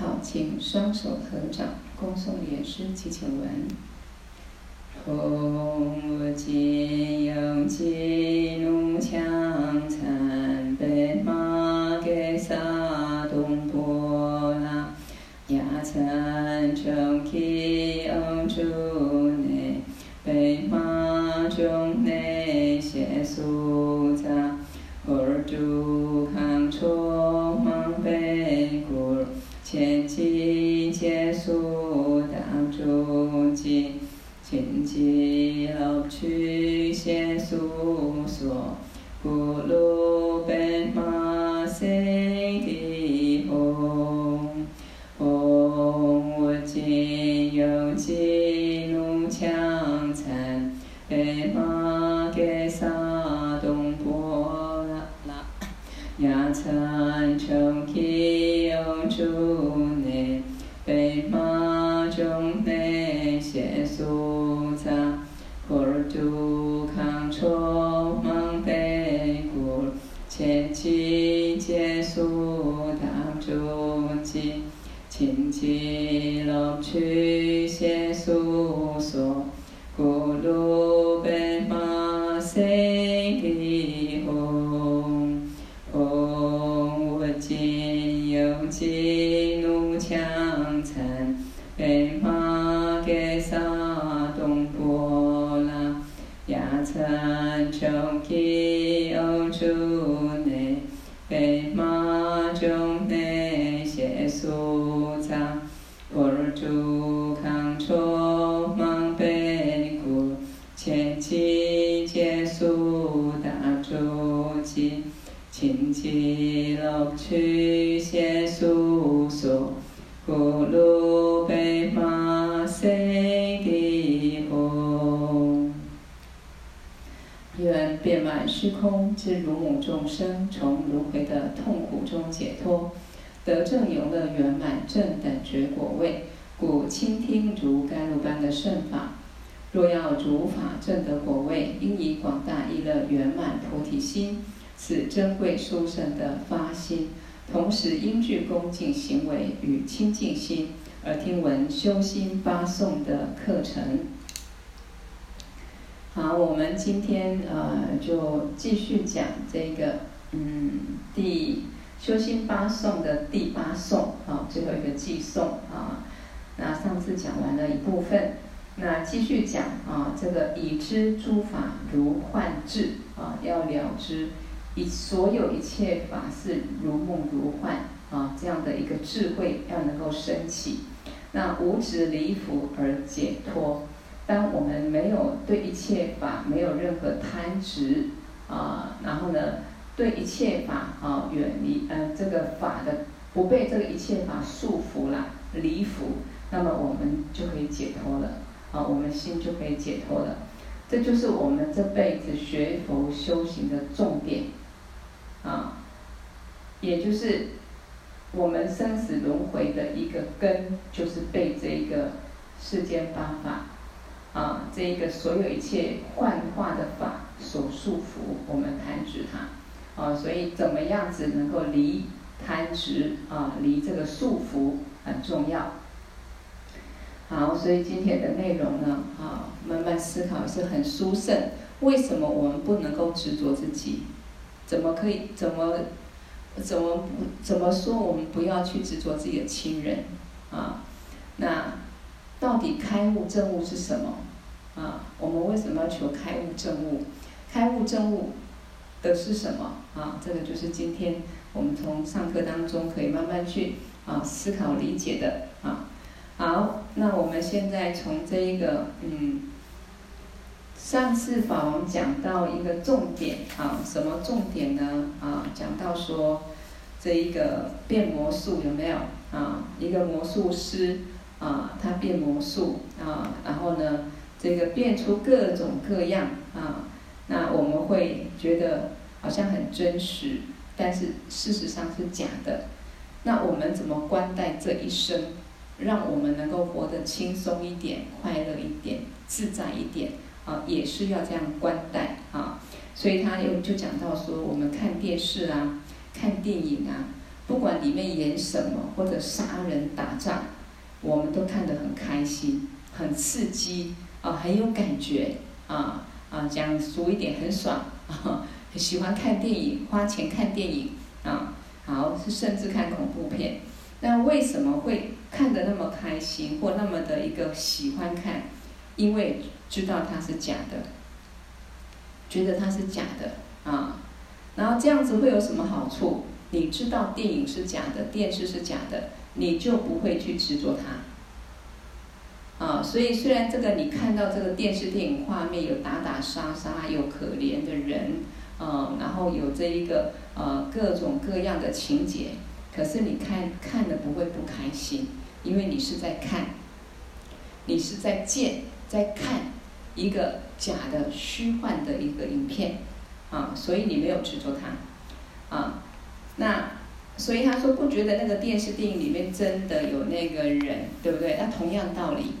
好，请双手合掌，恭诵莲师祈请文。吽，我今有吉怒强极乐趣虚空之如母众生，从轮回的痛苦中解脱，得证永乐圆满正等觉果位。故倾听如甘露般的圣法。若要如法正得果位，应以广大意乐圆满菩提心。此珍贵殊胜的发心，同时应具恭敬行为与清净心，而听闻修心八颂的课程。好，我们今天呃就继续讲这个嗯第修心八颂的第八颂，好，最后一个寄颂啊。那上次讲完了一部分，那继续讲啊，这个已知诸法如幻智啊，要了知。以所有一切法是如梦如幻啊，这样的一个智慧要能够升起，那无执离福而解脱。当我们没有对一切法没有任何贪执啊，然后呢，对一切法啊远离，呃，这个法的不被这个一切法束缚了、离缚，那么我们就可以解脱了啊，我们心就可以解脱了。这就是我们这辈子学佛修行的重点。啊，也就是我们生死轮回的一个根，就是被这个世间方法，啊，这一个所有一切幻化的法所束缚，我们贪执它，啊，所以怎么样子能够离贪执啊，离这个束缚很重要。好，所以今天的内容呢，啊，慢慢思考是很殊胜。为什么我们不能够执着自己？怎么可以？怎么怎么怎么说？我们不要去执着自己的亲人啊！那到底开悟证悟是什么啊？我们为什么要求开悟证悟？开悟证悟的是什么啊？这个就是今天我们从上课当中可以慢慢去啊思考理解的啊。好，那我们现在从这一个嗯。上次法王讲到一个重点啊，什么重点呢？啊，讲到说这一个变魔术有没有啊？一个魔术师啊，他变魔术啊，然后呢，这个变出各种各样啊，那我们会觉得好像很真实，但是事实上是假的。那我们怎么观待这一生，让我们能够活得轻松一点、快乐一点、自在一点？啊，也是要这样观待啊，所以他又就讲到说，我们看电视啊，看电影啊，不管里面演什么或者杀人打仗，我们都看得很开心，很刺激很有感觉啊啊，讲俗一点很爽啊，喜欢看电影，花钱看电影啊，好是甚至看恐怖片。那为什么会看得那么开心或那么的一个喜欢看？因为知道它是假的，觉得它是假的啊。然后这样子会有什么好处？你知道电影是假的，电视是假的，你就不会去执着它。啊，所以虽然这个你看到这个电视电影画面有打打杀杀，有可怜的人，啊，然后有这一个呃各种各样的情节。可是你看看了不会不开心，因为你是在看，你是在见，在看一个假的虚幻的一个影片，啊，所以你没有执着它，啊，那所以他说不觉得那个电视电影里面真的有那个人，对不对？那同样道理，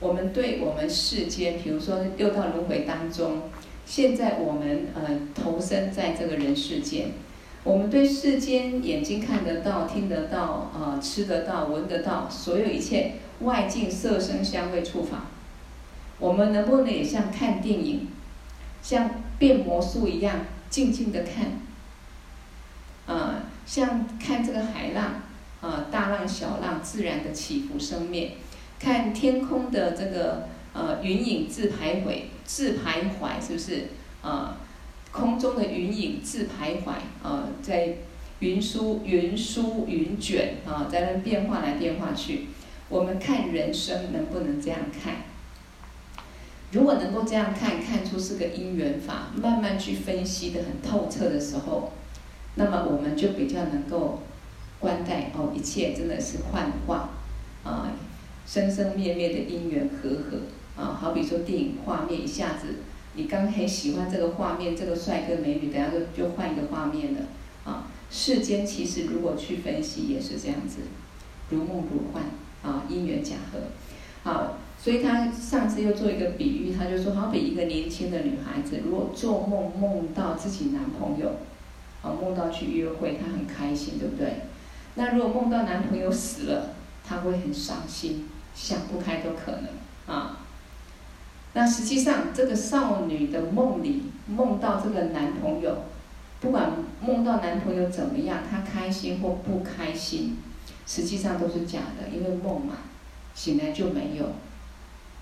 我们对我们世间，比如说六道轮回当中，现在我们呃投身在这个人世间。我们对世间眼睛看得到、听得到、呃、吃得到、闻得到，所有一切外境色声香味触法，我们能不能也像看电影，像变魔术一样静静的看？呃，像看这个海浪，呃，大浪小浪自然的起伏生灭，看天空的这个呃云影自徘徊、自徘徊，是不是啊？呃空中的云影自徘徊，啊，在云舒云舒云卷啊，在那变化来变化去。我们看人生能不能这样看？如果能够这样看，看出是个因缘法，慢慢去分析得很透彻的时候，那么我们就比较能够观待哦，一切真的是幻化啊，生生灭灭的因缘和合啊，好比说电影画面一下子。你刚很喜欢这个画面，这个帅哥美女，等下就就换一个画面了啊！世间其实如果去分析也是这样子，如梦如幻啊，因缘假合。好，所以他上次又做一个比喻，他就说，好比一个年轻的女孩子，如果做梦梦到自己男朋友，啊，梦到去约会，她很开心，对不对？那如果梦到男朋友死了，她会很伤心，想不开都可能啊。那实际上，这个少女的梦里梦到这个男朋友，不管梦到男朋友怎么样，她开心或不开心，实际上都是假的，因为梦嘛，醒来就没有，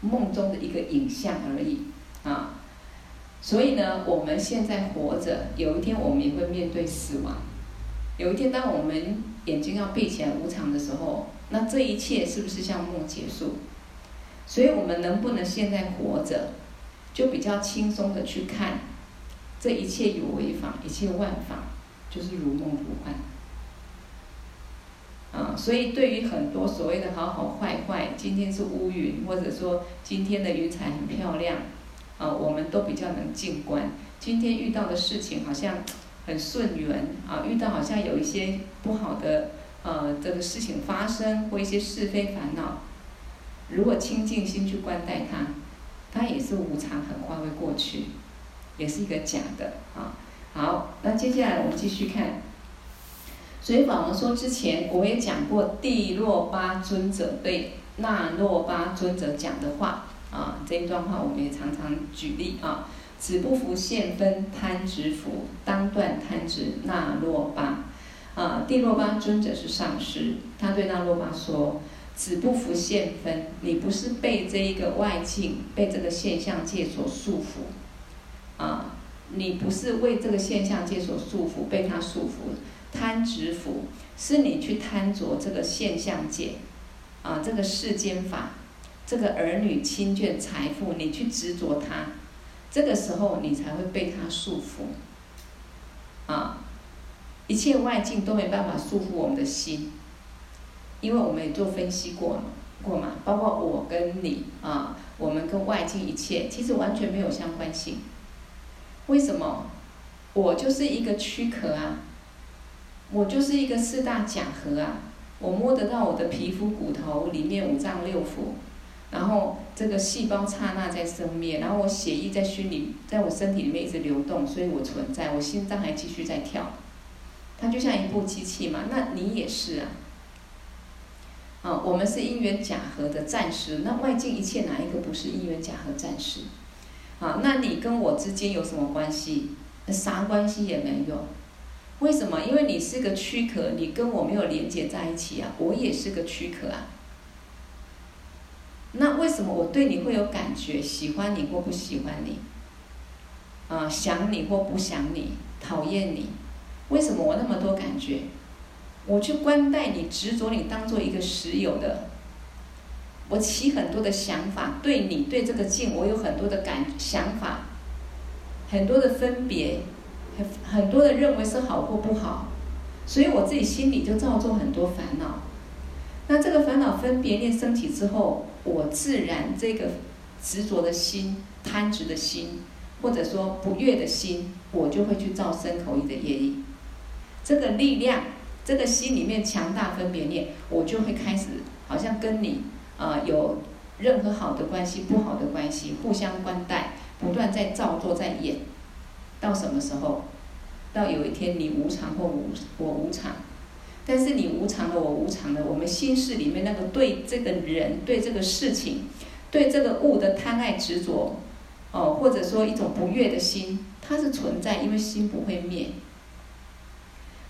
梦中的一个影像而已啊。所以呢，我们现在活着，有一天我们也会面对死亡，有一天当我们眼睛要闭起来无常的时候，那这一切是不是像梦结束？所以我们能不能现在活着，就比较轻松的去看，这一切有为法，一切万法，就是如梦如幻。啊，所以对于很多所谓的好好坏坏，今天是乌云，或者说今天的云彩很漂亮，啊，我们都比较能静观。今天遇到的事情好像很顺缘，啊，遇到好像有一些不好的呃这个事情发生，或一些是非烦恼。如果清净心去观待它，它也是无常，很快会过去，也是一个假的啊。好，那接下来我们继续看。所以，法王说之前我也讲过，帝若巴尊者对那若巴尊者讲的话啊，这一段话我们也常常举例啊。子不服现分贪执服，当断贪执那若巴啊。帝洛巴尊者是上师，他对那洛巴说。子不服现分，你不是被这一个外境、被这个现象界所束缚，啊，你不是为这个现象界所束缚，被它束缚，贪执服，是你去贪着这个现象界，啊，这个世间法，这个儿女、亲眷、财富，你去执着它，这个时候你才会被它束缚，啊，一切外境都没办法束缚我们的心。因为我们也做分析过嘛，过嘛，包括我跟你啊，我们跟外境一切其实完全没有相关性。为什么？我就是一个躯壳啊，我就是一个四大假合啊，我摸得到我的皮肤骨头里面五脏六腑，然后这个细胞刹那在生灭，然后我血液在心里，在我身体里面一直流动，所以我存在，我心脏还继续在跳。它就像一部机器嘛，那你也是啊。啊，我们是因缘假合的暂时，那外境一切哪一个不是因缘假合暂时？啊，那你跟我之间有什么关系？啥关系也没有。为什么？因为你是个躯壳，你跟我没有连接在一起啊。我也是个躯壳啊。那为什么我对你会有感觉？喜欢你或不喜欢你？啊，想你或不想你？讨厌你？为什么我那么多感觉？我去观待你，执着你当做一个实有的，我起很多的想法，对你对这个境，我有很多的感想法，很多的分别，很很多的认为是好或不好，所以我自己心里就造作很多烦恼。那这个烦恼分别念升起之后，我自然这个执着的心、贪执的心，或者说不悦的心，我就会去造身口意的业力。这个力量。这个心里面强大分别念，我就会开始好像跟你、呃、有任何好的关系、不好的关系，互相关待，不断在造作在演，到什么时候？到有一天你无常或无我无常，但是你无常了，我无常了，我们心事里面那个对这个人、对这个事情、对这个物的贪爱执着，哦，或者说一种不悦的心，它是存在，因为心不会灭。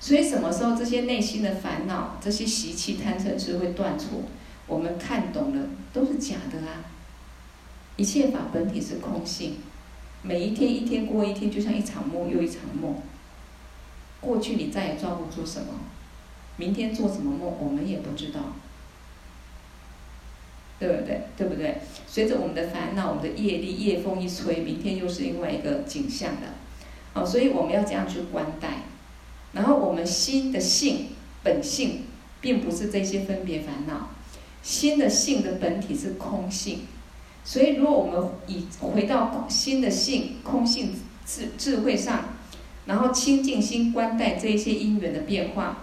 所以什么时候这些内心的烦恼、这些习气、贪嗔痴会断除？我们看懂了，都是假的啊！一切法本体是空性，每一天一天过一天，就像一场梦又一场梦。过去你再也抓不住什么，明天做什么梦我们也不知道，对不对？对不对？随着我们的烦恼、我们的业力、业风一吹，明天又是另外一个景象了。好，所以我们要这样去观待。然后我们心的性本性，并不是这些分别烦恼，心的性的本体是空性，所以如果我们以回到心的性空性智智慧上，然后清净心观待这一些因缘的变化，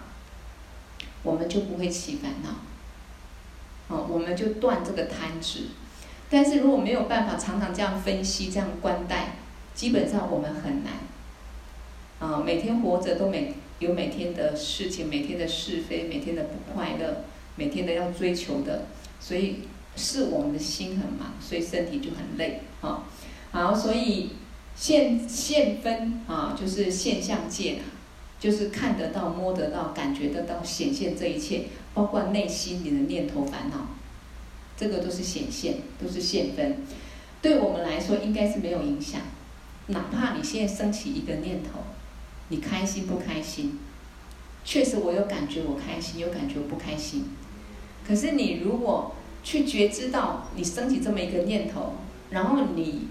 我们就不会起烦恼，啊，我们就断这个贪执。但是如果没有办法常常这样分析、这样观待，基本上我们很难。啊，每天活着都每有每天的事情，每天的是非，每天的不快乐，每天的要追求的，所以是我们的心很忙，所以身体就很累。啊，好，所以现现分啊，就是现象界啊，就是看得到、摸得到、感觉得到、显现这一切，包括内心里的念头、烦恼，这个都是显现，都是现分。对我们来说，应该是没有影响，哪怕你现在升起一个念头。你开心不开心？确实，我有感觉，我开心，有感觉，我不开心。可是，你如果去觉知到你升起这么一个念头，然后你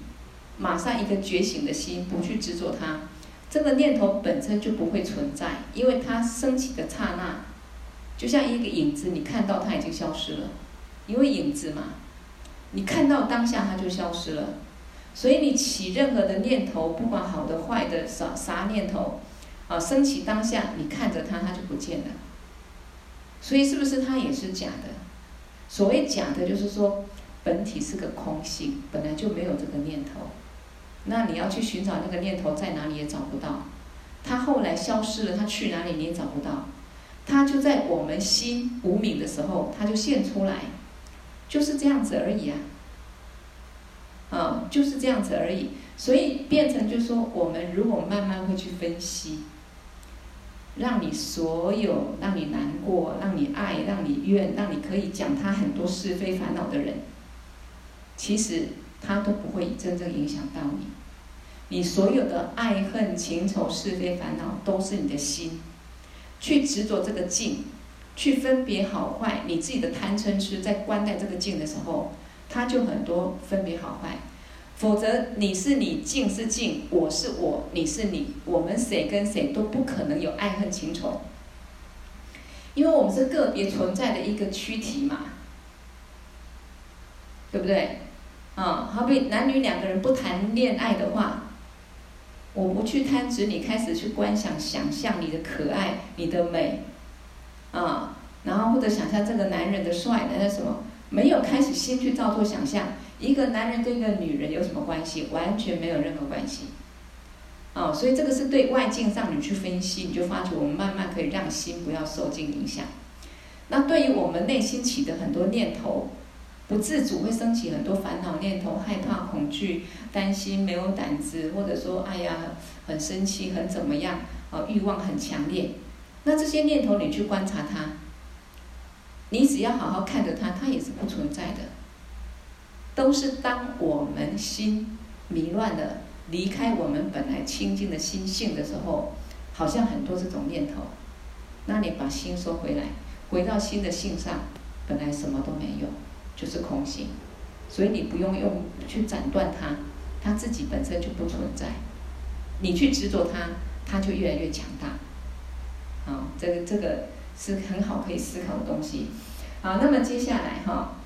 马上一个觉醒的心，不去执着它，这个念头本身就不会存在，因为它升起的刹那，就像一个影子，你看到它已经消失了，因为影子嘛，你看到当下它就消失了。所以你起任何的念头，不管好的坏的，啥啥念头。啊，升起当下，你看着它，它就不见了。所以是不是它也是假的？所谓假的，就是说本体是个空性，本来就没有这个念头。那你要去寻找那个念头在哪里也找不到，它后来消失了，它去哪里你也找不到。它就在我们心无明的时候，它就现出来，就是这样子而已啊。啊，就是这样子而已。所以变成就是说，我们如果慢慢会去分析。让你所有让你难过、让你爱、让你怨、让你可以讲他很多是非烦恼的人，其实他都不会真正影响到你。你所有的爱恨情仇是非烦恼，都是你的心去执着这个境，去分别好坏。你自己的贪嗔痴在观待这个境的时候，他就很多分别好坏。否则，你是你，境是境，我是我，你是你，我们谁跟谁都不可能有爱恨情仇，因为我们是个别存在的一个躯体嘛，对不对？啊，好比男女两个人不谈恋爱的话，我不去贪执你，开始去观想、想象你的可爱、你的美，啊，然后或者想象这个男人的帅，那什么，没有开始先去造作想象。一个男人跟一个女人有什么关系？完全没有任何关系。哦，所以这个是对外境上你去分析，你就发觉我们慢慢可以让心不要受尽影响。那对于我们内心起的很多念头，不自主会升起很多烦恼念头，害怕、恐惧、担心、没有胆子，或者说哎呀很生气、很怎么样，哦，欲望很强烈。那这些念头你去观察它，你只要好好看着它，它也是不存在的。都是当我们心迷乱了，离开我们本来清净的心性的时候，好像很多这种念头。那你把心收回来。回到心的性上，本来什么都没有，就是空性，所以你不用用去斩断它，它自己本身就不存在。你去执着它，它就越来越强大。好，这个这个是很好可以思考的东西。好，那么接下来哈，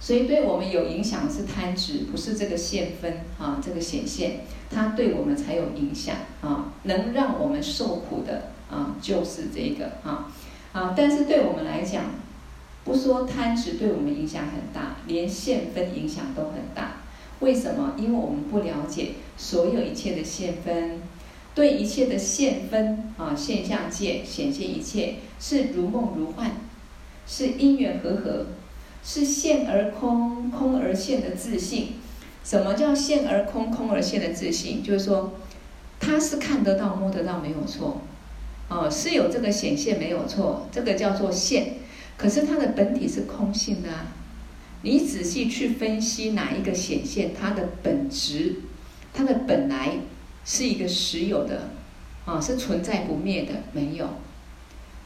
所以对我们有影响的是贪执，不是这个现分啊，这个显现，它对我们才有影响啊，能让我们受苦的啊，就是这个啊。啊，但是对我们来讲，不说贪执对我们影响很大，连现分影响都很大。为什么？因为我们不了解所有一切的现分，对一切的现分啊，现象界显现一切是如梦如幻，是因缘和合，是现而空，空而现的自信。什么叫现而空，空而现的自信？就是说，它是看得到、摸得到，没有错。哦，是有这个显现没有错，这个叫做现，可是它的本体是空性的啊。你仔细去分析哪一个显现，它的本质，它的本来是一个实有的，啊，是存在不灭的，没有，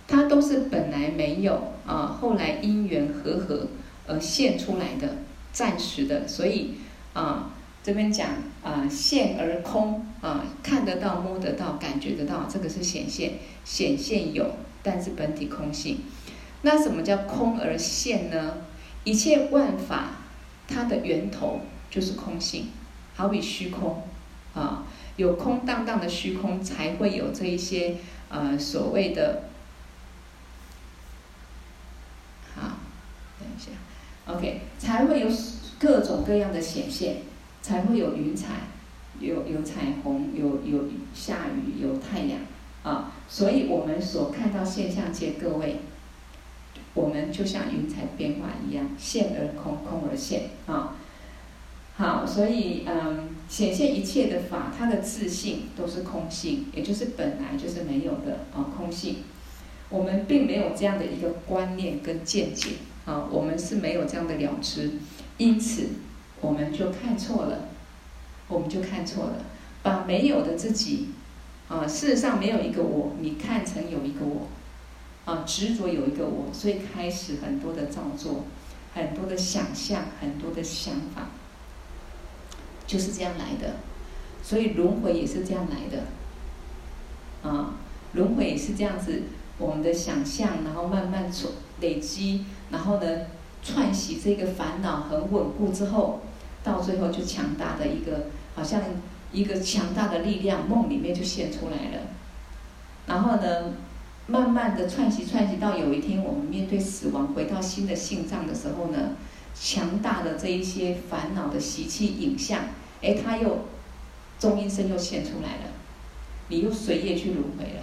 它都是本来没有啊，后来因缘和合而现出来的，暂时的，所以啊。这边讲啊，现而空啊，看得到、摸得到、感觉得到，这个是显现，显现有，但是本体空性。那什么叫空而现呢？一切万法，它的源头就是空性，好比虚空啊，有空荡荡的虚空，才会有这一些呃所谓的。好，等一下，OK，才会有各种各样的显现。才会有云彩，有有彩虹，有有下雨，有太阳，啊，所以我们所看到现象界，各位，我们就像云彩变化一样，现而空，空而现，啊，好，所以嗯，显现一切的法，它的自性都是空性，也就是本来就是没有的啊，空性。我们并没有这样的一个观念跟见解，啊，我们是没有这样的了知，因此。我们就看错了，我们就看错了，把没有的自己，啊，事实上没有一个我，你看成有一个我，啊，执着有一个我，所以开始很多的造作，很多的想象，很多的想法，就是这样来的，所以轮回也是这样来的，啊，轮回也是这样子，我们的想象，然后慢慢累累积，然后呢，串习这个烦恼很稳固之后。到最后就强大的一个，好像一个强大的力量，梦里面就现出来了。然后呢，慢慢的串习串习到有一天我们面对死亡，回到新的性状的时候呢，强大的这一些烦恼的习气影像，哎，它又中阴身又现出来了，你又随业去轮回了，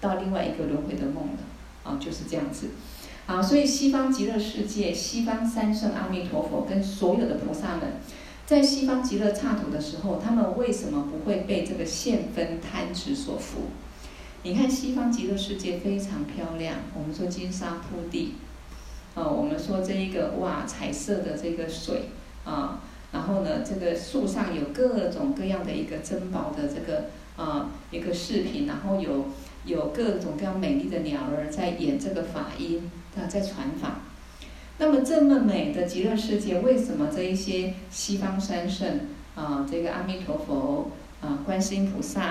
到另外一个轮回的梦了，啊，就是这样子。啊，所以西方极乐世界，西方三圣阿弥陀佛跟所有的菩萨们，在西方极乐刹土的时候，他们为什么不会被这个现分贪执所缚？你看西方极乐世界非常漂亮，我们说金沙铺地，啊，我们说这一个哇彩色的这个水啊，然后呢，这个树上有各种各样的一个珍宝的这个啊一个饰品，然后有有各种各样美丽的鸟儿在演这个法音。啊，在传法，那么这么美的极乐世界，为什么这一些西方三圣啊，这个阿弥陀佛啊，观世音菩萨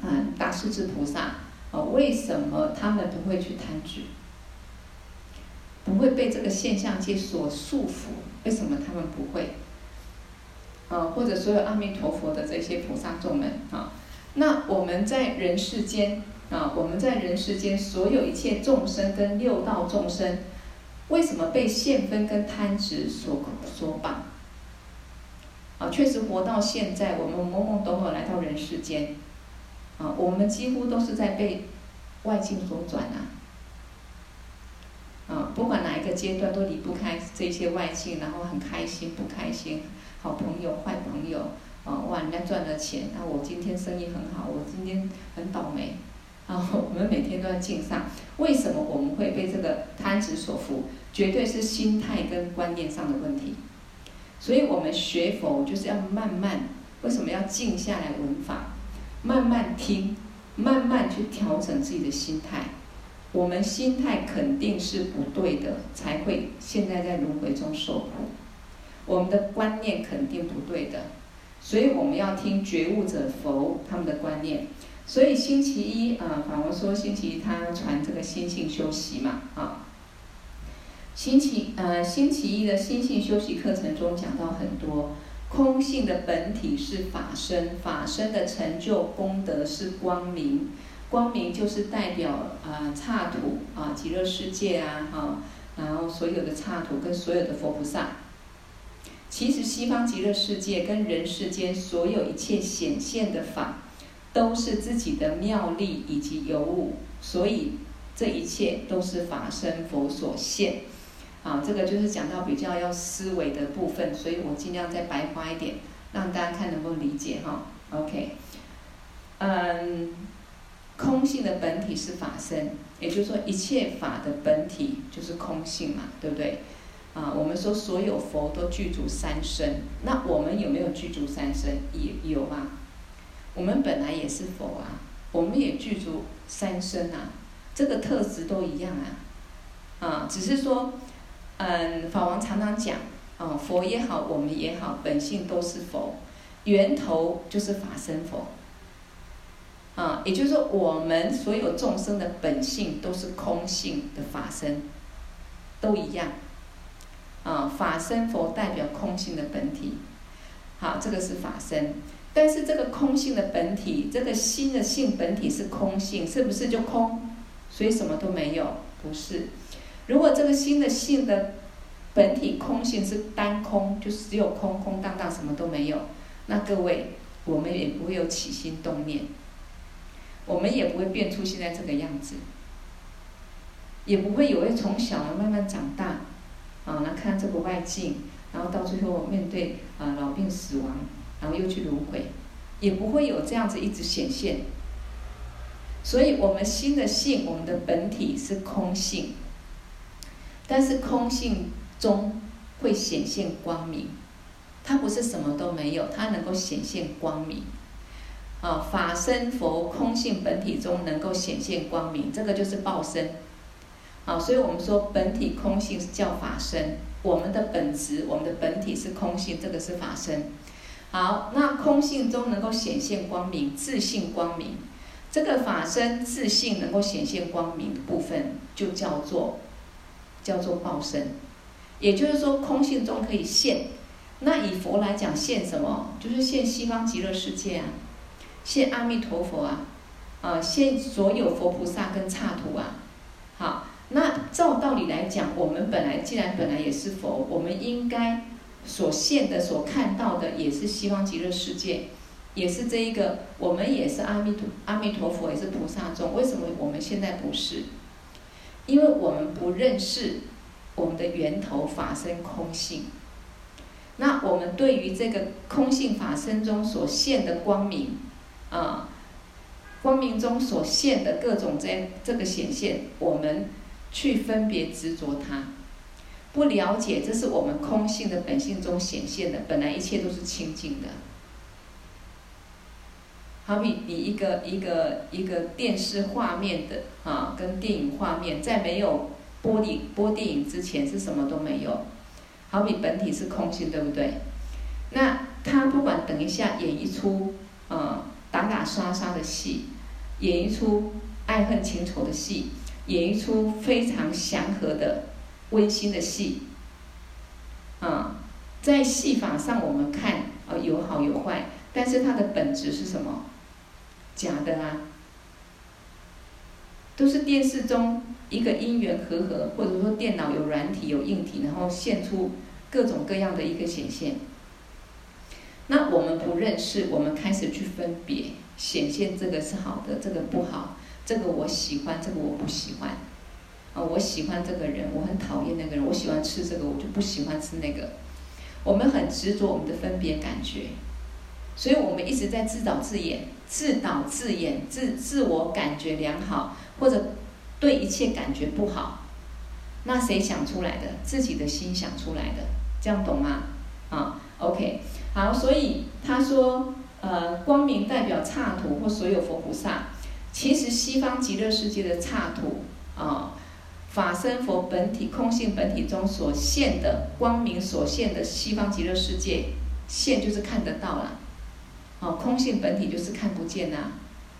啊，大势至菩萨啊，为什么他们不会去贪执？不会被这个现象界所束缚？为什么他们不会？啊，或者所有阿弥陀佛的这些菩萨众们啊，那我们在人世间。啊，我们在人世间，所有一切众生跟六道众生，为什么被现分跟贪执所所绑？啊，确实活到现在，我们懵懵懂懂来到人世间，啊，我们几乎都是在被外境所转啊，啊，不管哪一个阶段都离不开这些外境，然后很开心不开心，好朋友坏朋友，啊，哇，人家赚了钱，那我今天生意很好，我今天很倒霉。然后我们每天都在境上，为什么我们会被这个贪执所缚？绝对是心态跟观念上的问题。所以我们学佛就是要慢慢，为什么要静下来闻法？慢慢听，慢慢去调整自己的心态。我们心态肯定是不对的，才会现在在轮回中受苦。我们的观念肯定不对的，所以我们要听觉悟者佛他们的观念。所以星期一啊，法王说星期一他传这个心性修习嘛啊。星期呃星期一的心性修习课程中讲到很多，空性的本体是法身，法身的成就功德是光明，光明就是代表啊刹土啊极乐世界啊哈，然后所有的刹土跟所有的佛菩萨。其实西方极乐世界跟人世间所有一切显现的法。都是自己的妙力以及有物，所以这一切都是法身佛所现。啊，这个就是讲到比较要思维的部分，所以我尽量再白话一点，让大家看能不能理解哈。OK，嗯，空性的本体是法身，也就是说一切法的本体就是空性嘛，对不对？啊，我们说所有佛都具足三身，那我们有没有具足三身？也有啊。我们本来也是佛啊，我们也具足三身啊，这个特质都一样啊，啊，只是说，嗯，法王常常讲，啊，佛也好，我们也好，本性都是佛，源头就是法身佛，啊，也就是说，我们所有众生的本性都是空性的法身，都一样，啊，法身佛代表空性的本体，好，这个是法身。但是这个空性的本体，这个心的性本体是空性，是不是就空？所以什么都没有？不是。如果这个心的性的本体空性是单空，就是只有空空荡荡，什么都没有，那各位，我们也不会有起心动念，我们也不会变出现在这个样子，也不会有会从小慢慢长大，啊，来看这个外境，然后到最后面对啊老病死亡。然后又去轮回，也不会有这样子一直显现。所以，我们心的性，我们的本体是空性，但是空性中会显现光明，它不是什么都没有，它能够显现光明。啊，法身佛空性本体中能够显现光明，这个就是报身。啊，所以我们说本体空性叫法身，我们的本质，我们的本体是空性，这个是法身。好，那空性中能够显现光明，自性光明，这个法身自性能够显现光明的部分，就叫做叫做报身。也就是说，空性中可以现。那以佛来讲，现什么？就是现西方极乐世界啊，现阿弥陀佛啊，啊，现所有佛菩萨跟刹土啊。好，那照道理来讲，我们本来既然本来也是佛，我们应该。所现的、所看到的，也是西方极乐世界，也是这一个，我们也是阿弥陀阿弥陀佛，也是菩萨众。为什么我们现在不是？因为我们不认识我们的源头法身空性。那我们对于这个空性法身中所现的光明，啊，光明中所现的各种这这个显现，我们去分别执着它。不了解，这是我们空性的本性中显现的，本来一切都是清净的。好比你一个一个一个电视画面的啊，跟电影画面，在没有播电播电影之前是什么都没有。好比本体是空性，对不对？那他不管等一下演一出啊打打杀杀的戏，演一出爱恨情仇的戏，演一出非常祥和的。温馨的戏，啊，在戏法上我们看啊有好有坏，但是它的本质是什么？假的啊，都是电视中一个因缘和合，或者说电脑有软体有硬体，然后现出各种各样的一个显现。那我们不认识，我们开始去分别，显现这个是好的，这个不好，这个我喜欢，这个我不喜欢。啊，我喜欢这个人，我很讨厌那个人，我喜欢吃这个，我就不喜欢吃那个。我们很执着我们的分别感觉，所以我们一直在自导自演、自导自演、自自我感觉良好，或者对一切感觉不好。那谁想出来的？自己的心想出来的，这样懂吗？啊，OK。好，所以他说，呃，光明代表刹土或所有佛菩萨。其实西方极乐世界的刹土啊，法身佛本体空性本体中所现的光明所现的西方极乐世界，现就是看得到了，哦，空性本体就是看不见呐。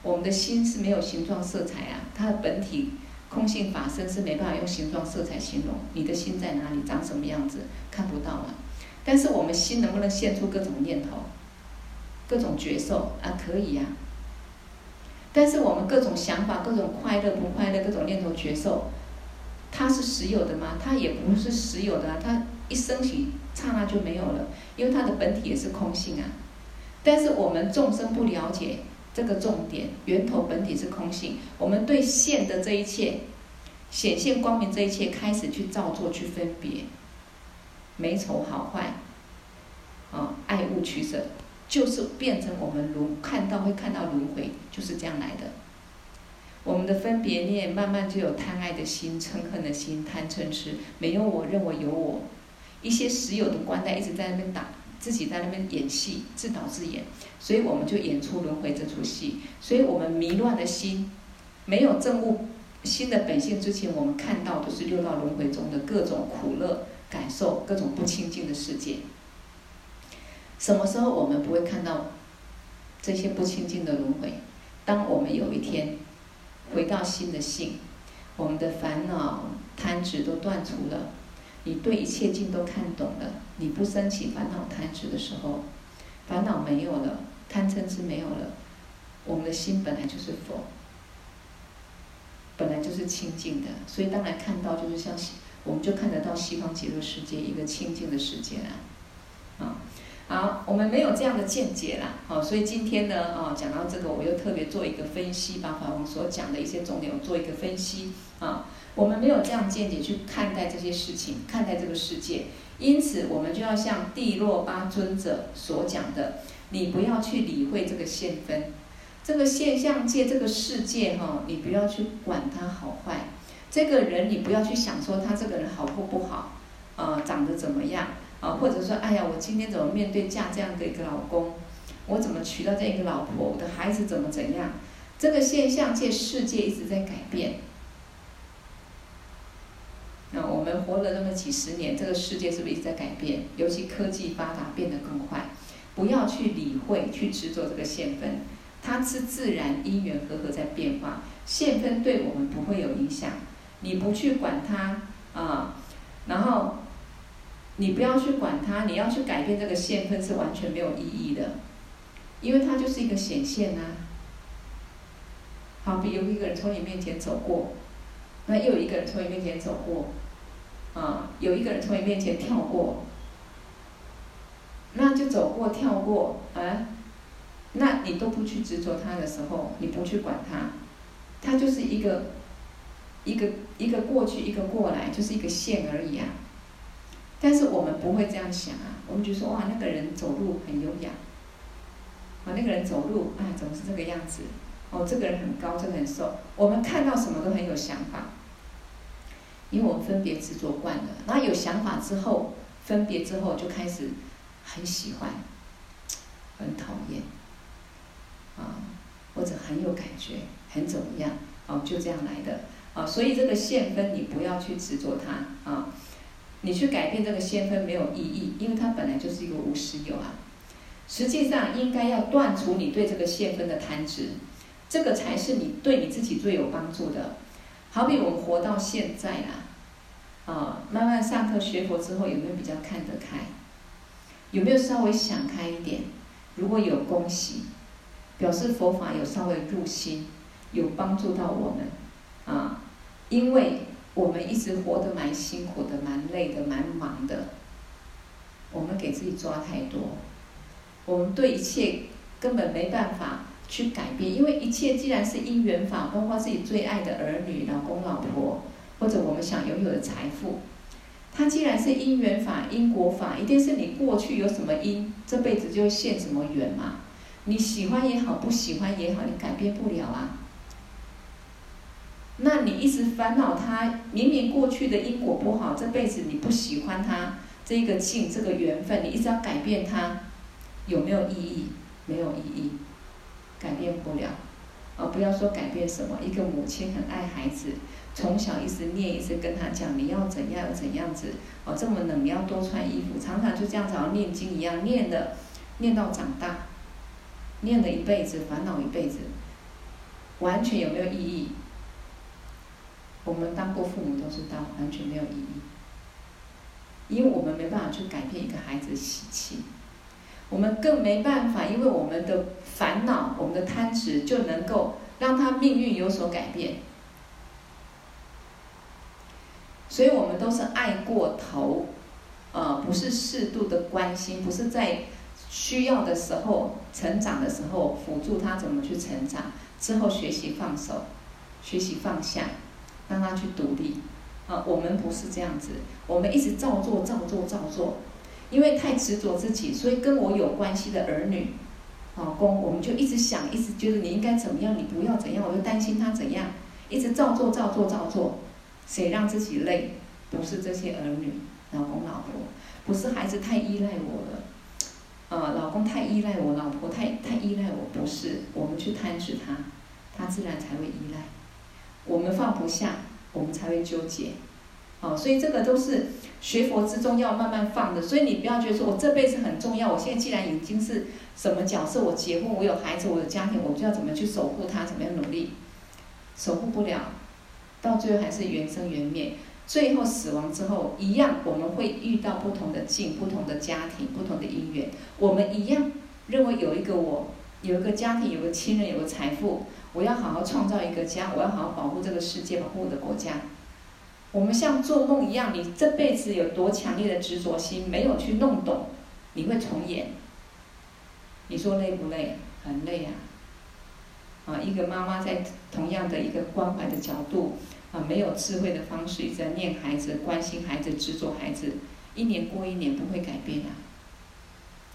我们的心是没有形状色彩啊，它的本体空性法身是没办法用形状色彩形容。你的心在哪里，长什么样子，看不到啊。但是我们心能不能现出各种念头、各种觉受啊？可以呀、啊。但是我们各种想法、各种快乐不快乐、各种念头觉受，它是实有的吗？它也不是实有的啊，它一升起，刹那就没有了，因为它的本体也是空性啊。但是我们众生不了解这个重点，源头本体是空性，我们对现的这一切显现光明这一切开始去造作、去分别。美丑好坏，啊，爱恶取舍，就是变成我们轮看到会看到轮回，就是这样来的。我们的分别念慢慢就有贪爱的心、嗔恨的心、贪嗔痴，没有我认为有我，一些实有的观待一直在那边打，自己在那边演戏，自导自演，所以我们就演出轮回这出戏。所以我们迷乱的心，没有证悟心的本性之前，我们看到的是六道轮回中的各种苦乐。感受各种不清净的世界。什么时候我们不会看到这些不清净的轮回？当我们有一天回到心的性，我们的烦恼贪执都断除了，你对一切境都看懂了，你不生起烦恼贪执的时候，烦恼没有了，贪嗔痴没有了，我们的心本来就是佛，本来就是清净的，所以当然看到就是像。我们就看得到西方极乐世界一个清净的世界啊，啊，好，我们没有这样的见解啦，好，所以今天呢，啊，讲到这个，我又特别做一个分析，把法王所讲的一些重点，我做一个分析，啊，我们没有这样见解去看待这些事情，看待这个世界，因此我们就要像帝洛巴尊者所讲的，你不要去理会这个现分，这个现象界，这个世界，哈，你不要去管它好坏。这个人，你不要去想说他这个人好或不好，呃，长得怎么样，啊、或者说，哎呀，我今天怎么面对嫁这样的一个老公，我怎么娶到这样一个老婆，我的孩子怎么怎样？这个现象界世界一直在改变。那我们活了那么几十年，这个世界是不是一直在改变？尤其科技发达，变得更快。不要去理会，去执着这个现分，它是自然因缘和合在变化，现分对我们不会有影响。你不去管它啊，然后你不要去管它，你要去改变这个现分是完全没有意义的，因为它就是一个显现呐、好比有一个人从你面前走过，那又有一个人从你面前走过，啊，有一个人从你面前跳过，那就走过跳过啊，那你都不去执着它的时候，你不去管它，它就是一个。一个一个过去，一个过来，就是一个线而已啊。但是我们不会这样想啊，我们就说哇，那个人走路很优雅，啊，那个人走路啊，总是这个样子？哦，这个人很高，这个很瘦。我们看到什么都很有想法，因为我们分别执着惯了。然后有想法之后，分别之后就开始很喜欢，很讨厌，啊，或者很有感觉，很怎么样？哦，就这样来的。啊，所以这个现分你不要去执着它啊，你去改变这个现分没有意义，因为它本来就是一个无实有啊。实际上应该要断除你对这个现分的贪执，这个才是你对你自己最有帮助的。好比我们活到现在啊，啊，慢慢上课学佛之后，有没有比较看得开？有没有稍微想开一点？如果有，恭喜，表示佛法有稍微入心，有帮助到我们啊。因为我们一直活得蛮辛苦的，蛮累的，蛮忙的。我们给自己抓太多，我们对一切根本没办法去改变，因为一切既然是因缘法，包括自己最爱的儿女、老公、老婆，或者我们想拥有的财富，它既然是因缘法、因果法，一定是你过去有什么因，这辈子就现什么缘嘛。你喜欢也好，不喜欢也好，你改变不了啊。那你一直烦恼他，明明过去的因果不好，这辈子你不喜欢他这个性这个缘分，你一直要改变他，有没有意义？没有意义，改变不了。啊，不要说改变什么，一个母亲很爱孩子，从小一直念，一直跟他讲你要怎样怎样子，哦，这么冷你要多穿衣服，常常就这样子好像念经一样念的，念到长大，念了一辈子，烦恼一辈子，完全有没有意义？我们当过父母都知道，完全没有意义，因为我们没办法去改变一个孩子的习气，我们更没办法，因为我们的烦恼、我们的贪执，就能够让他命运有所改变。所以我们都是爱过头，呃，不是适度的关心，不是在需要的时候、成长的时候辅助他怎么去成长，之后学习放手，学习放下。让他去独立，啊，我们不是这样子，我们一直照做、照做、照做，因为太执着自己，所以跟我有关系的儿女、老公，我们就一直想，一直觉得你应该怎么样，你不要怎样，我就担心他怎样，一直照做、照做、照做，谁让自己累？不是这些儿女、老公、老婆，不是孩子太依赖我了，啊，老公太依赖我，老婆太太依赖我，不是，我们去贪执他，他自然才会依赖。我们放不下，我们才会纠结，哦，所以这个都是学佛之中要慢慢放的。所以你不要觉得说我这辈子很重要，我现在既然已经是什么角色，我结婚，我有孩子，我有家庭，我就要怎么去守护他，怎么样努力，守护不了，到最后还是缘生缘灭，最后死亡之后一样，我们会遇到不同的境、不同的家庭、不同的因缘，我们一样认为有一个我，有一个家庭，有个亲人，有个财富。我要好好创造一个家，我要好好保护这个世界，保护我的国家。我们像做梦一样，你这辈子有多强烈的执着心，没有去弄懂，你会重演。你说累不累？很累啊！啊，一个妈妈在同样的一个关怀的角度，啊，没有智慧的方式，一直在念孩子、关心孩子、执着孩子，一年过一年不会改变啊，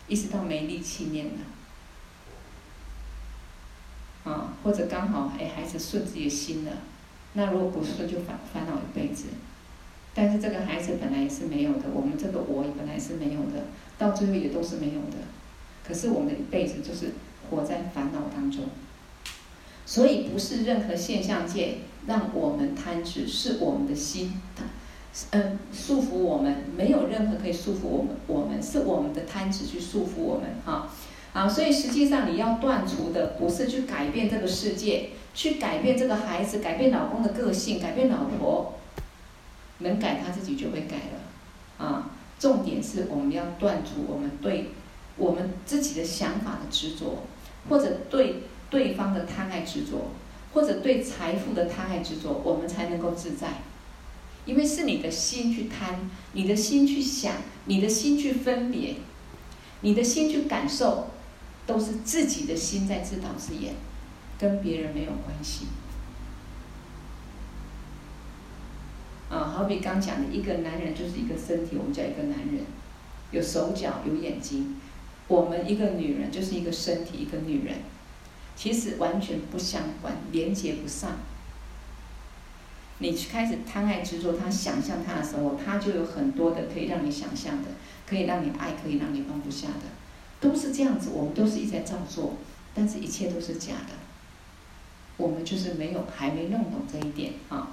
一直到没力气念了。啊或者刚好哎，孩子顺自己的心了，那如果不顺，就烦烦恼一辈子。但是这个孩子本来也是没有的，我们这个我也本来是没有的，到最后也都是没有的。可是我们的一辈子就是活在烦恼当中。所以不是任何现象界让我们贪执，是我们的心，嗯，束缚我们，没有任何可以束缚我们，我们是我们的贪执去束缚我们哈。啊所以实际上你要断除的不是去改变这个世界，去改变这个孩子，改变老公的个性，改变老婆，能改他自己就会改了。啊，重点是我们要断除我们对我们自己的想法的执着，或者对对方的贪爱执着，或者对财富的贪爱执着，我们才能够自在。因为是你的心去贪，你的心去想，你的心去分别，你的心去感受。都是自己的心在自导自演，跟别人没有关系。啊，好比刚讲的一个男人就是一个身体，我们叫一个男人，有手脚有眼睛；我们一个女人就是一个身体，一个女人，其实完全不相关，连接不上。你去开始贪爱执着他，想象他的时候，他就有很多的可以让你想象的，可以让你爱，可以让你放不下的。都是这样子，我们都是一直在照做，但是一切都是假的。我们就是没有，还没弄懂这一点啊。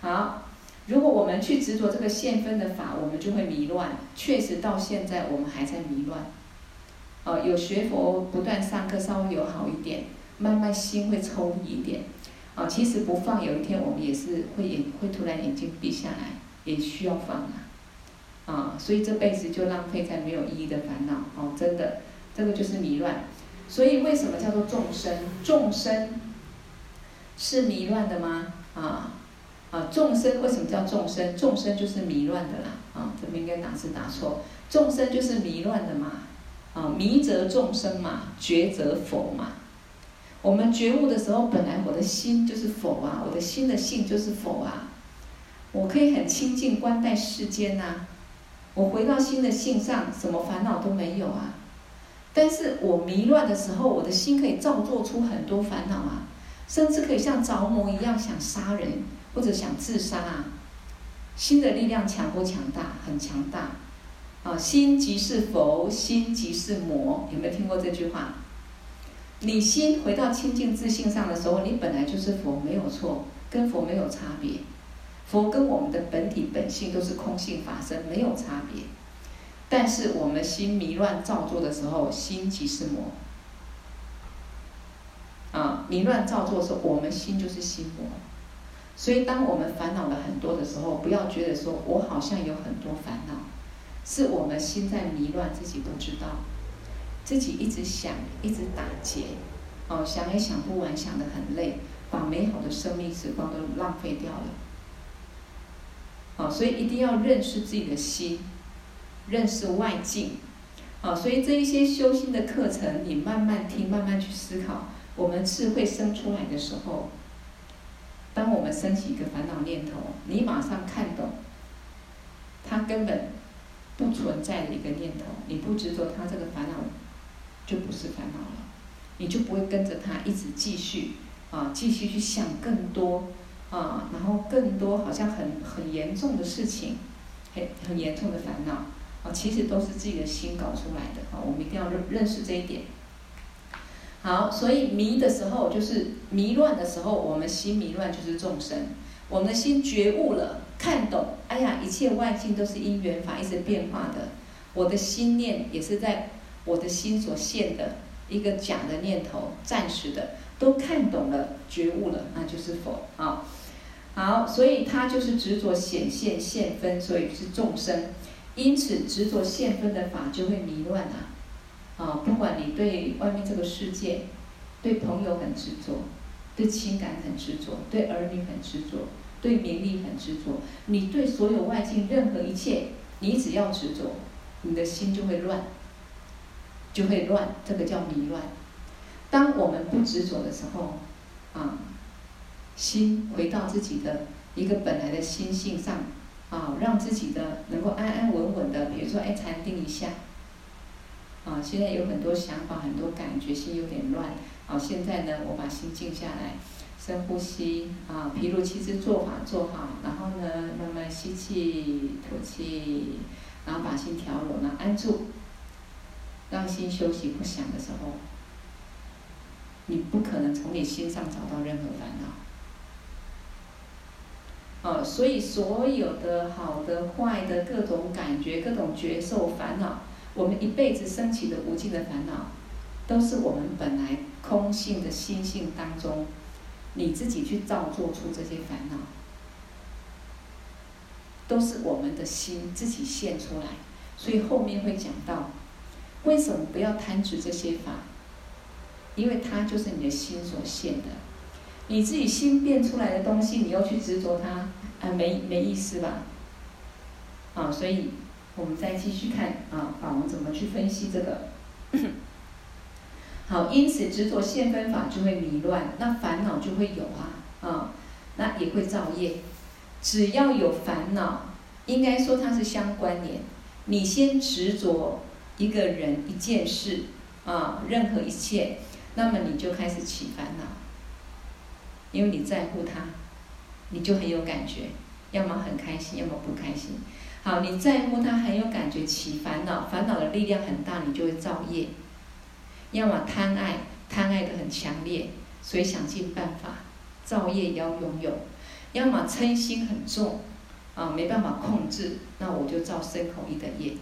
好，如果我们去执着这个现分的法，我们就会迷乱。确实到现在我们还在迷乱。哦，有学佛不断上课，稍微有好一点，慢慢心会抽离一点。啊，其实不放，有一天我们也是会眼会突然眼睛闭下来，也需要放啊。啊，所以这辈子就浪费在没有意义的烦恼哦，真的，这个就是迷乱。所以为什么叫做众生？众生是迷乱的吗？啊啊，众生为什么叫众生？众生就是迷乱的啦。啊，这边应该打字打错，众生就是迷乱的嘛。啊，迷则众生嘛，觉则佛嘛。我们觉悟的时候，本来我的心就是否啊，我的心的性就是否啊，我可以很清净观待世间呐、啊，我回到心的性上，什么烦恼都没有啊。但是我迷乱的时候，我的心可以造作出很多烦恼啊，甚至可以像着魔一样想杀人或者想自杀啊。心的力量强不强大？很强大。啊，心即是佛，心即是魔，有没有听过这句话？你心回到清净自性上的时候，你本来就是佛，没有错，跟佛没有差别。佛跟我们的本体本性都是空性法身，没有差别。但是我们心迷乱造作的时候，心即是魔。啊，迷乱造作的时候，我们心就是心魔。所以，当我们烦恼了很多的时候，不要觉得说我好像有很多烦恼，是我们心在迷乱，自己不知道。自己一直想，一直打结，哦，想也想不完，想得很累，把美好的生命时光都浪费掉了。哦，所以一定要认识自己的心，认识外境。啊，所以这一些修心的课程，你慢慢听，慢慢去思考。我们智慧生出来的时候，当我们升起一个烦恼念头，你马上看懂，它根本不存在的一个念头，你不执着它这个烦恼。就不是烦恼了，你就不会跟着他一直继续啊，继续去想更多啊，然后更多好像很很严重的事情，很很严重的烦恼其实都是自己的心搞出来的啊，我们一定要认认识这一点。好，所以迷的时候就是迷乱的时候，我们心迷乱就是众生，我们的心觉悟了，看懂，哎呀，一切外境都是因缘法，一直变化的，我的心念也是在。我的心所现的一个假的念头，暂时的，都看懂了，觉悟了，那就是佛啊。好，所以他就是执着显现现分，所以是众生。因此执着现分的法就会迷乱啊。啊，不管你对外面这个世界，对朋友很执着，对情感很执着，对儿女很执着，对名利很执着，你对所有外境任何一切，你只要执着，你的心就会乱。就会乱，这个叫迷乱。当我们不执着的时候，啊，心回到自己的一个本来的心性上，啊，让自己的能够安安稳稳的，比如说哎禅定一下，啊，现在有很多想法，很多感觉，心有点乱，啊，现在呢，我把心静下来，深呼吸，啊，毗卢七支坐法做好，然后呢，慢慢吸气，吐气，然后把心调稳了，安住。让心休息不想的时候，你不可能从你心上找到任何烦恼。哦，所以所有的好的、坏的各种感觉、各种觉受烦恼，我们一辈子升起的无尽的烦恼，都是我们本来空性的心性当中，你自己去造作出这些烦恼，都是我们的心自己现出来。所以后面会讲到。为什么不要贪执这些法？因为它就是你的心所现的，你自己心变出来的东西，你又去执着它，啊，没没意思吧？啊，所以我们再继续看啊，法王怎么去分析这个？好，因此执着现分法就会迷乱，那烦恼就会有啊，啊，那也会造业。只要有烦恼，应该说它是相关联。你先执着。一个人一件事啊，任何一切，那么你就开始起烦恼，因为你在乎他，你就很有感觉，要么很开心，要么不开心。好，你在乎他很有感觉，起烦恼，烦恼的力量很大，你就会造业。要么贪爱，贪爱的很强烈，所以想尽办法造业也要拥有。要么嗔心很重，啊，没办法控制，那我就造身口意的业。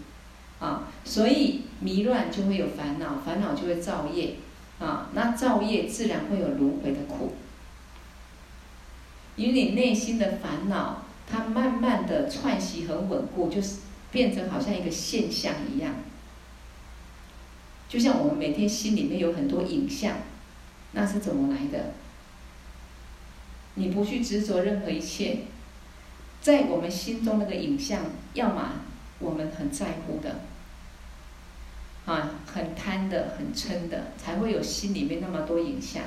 啊，所以迷乱就会有烦恼，烦恼就会造业，啊，那造业自然会有轮回的苦。因为你内心的烦恼，它慢慢的串习很稳固，就是变成好像一个现象一样。就像我们每天心里面有很多影像，那是怎么来的？你不去执着任何一切，在我们心中那个影像，要么我们很在乎的。啊，很贪的、很嗔的，才会有心里面那么多影像。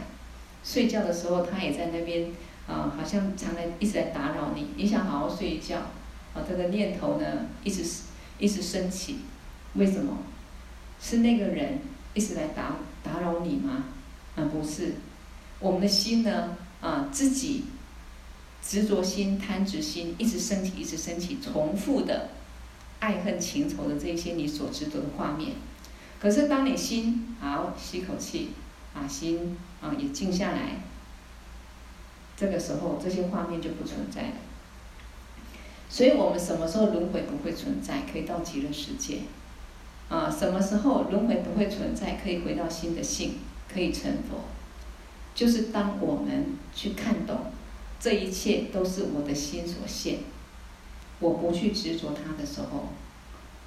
睡觉的时候，他也在那边啊，好像常来一直在打扰你。你想好好睡一觉，啊，这个念头呢，一直一直升起，为什么？是那个人一直来打打扰你吗？啊，不是，我们的心呢，啊，自己执着心、贪执心一直升起，一直升起，重复的爱恨情仇的这些你所执着的画面。可是，当你心好吸口气，啊，心啊也静下来，这个时候这些画面就不存在了。所以我们什么时候轮回不会存在？可以到极乐世界。啊，什么时候轮回不会存在？可以回到新的性，可以成佛。就是当我们去看懂这一切都是我的心所现，我不去执着它的时候，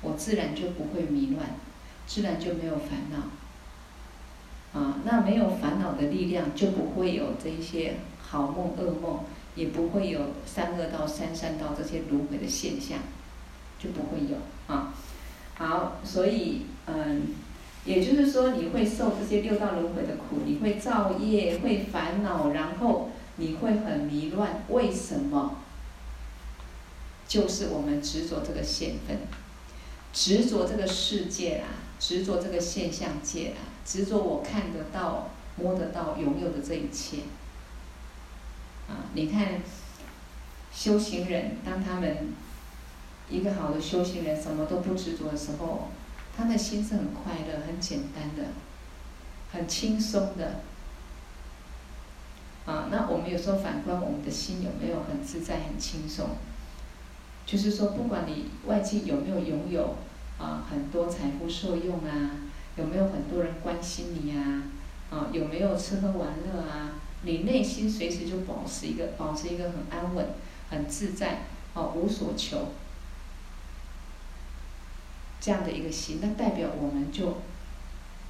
我自然就不会迷乱。自然就没有烦恼，啊，那没有烦恼的力量，就不会有这一些好梦、噩梦，也不会有三恶道、三善道这些轮回的现象，就不会有啊。好，所以嗯，也就是说，你会受这些六道轮回的苦，你会造业，会烦恼，然后你会很迷乱。为什么？就是我们执着这个现分，执着这个世界啊。执着这个现象界啊，执着我看得到、摸得到、拥有的这一切。啊，你看，修行人当他们一个好的修行人什么都不执着的时候，他的心是很快乐、很简单的、很轻松的。啊，那我们有时候反观我们的心有没有很自在、很轻松？就是说，不管你外境有没有拥有。啊，很多财富受用啊，有没有很多人关心你呀？啊，有没有吃喝玩乐啊？你内心随时就保持一个，保持一个很安稳、很自在，哦、无所求，这样的一个心，那代表我们就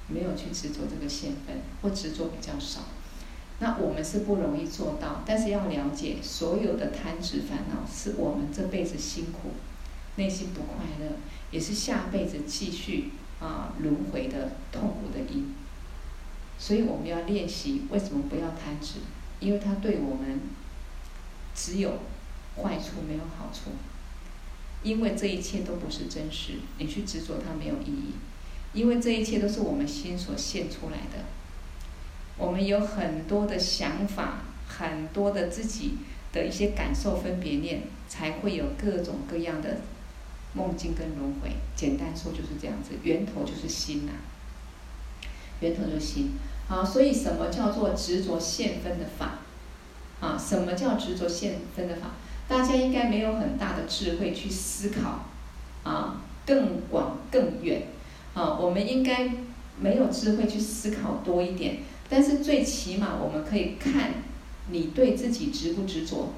没有去执着这个现分，或执着比较少。那我们是不容易做到，但是要了解，所有的贪执烦恼是我们这辈子辛苦，内心不快乐。也是下辈子继续啊轮回的痛苦的因，所以我们要练习。为什么不要贪执？因为它对我们只有坏处，没有好处。因为这一切都不是真实，你去执着它没有意义。因为这一切都是我们心所现出来的。我们有很多的想法，很多的自己的一些感受分别念，才会有各种各样的。梦境跟轮回，简单说就是这样子，源头就是心呐、啊，源头就是心。好，所以什么叫做执着现分的法？啊，什么叫执着现分的法？大家应该没有很大的智慧去思考，啊，更广更远。啊，我们应该没有智慧去思考多一点，但是最起码我们可以看你对自己执不执着。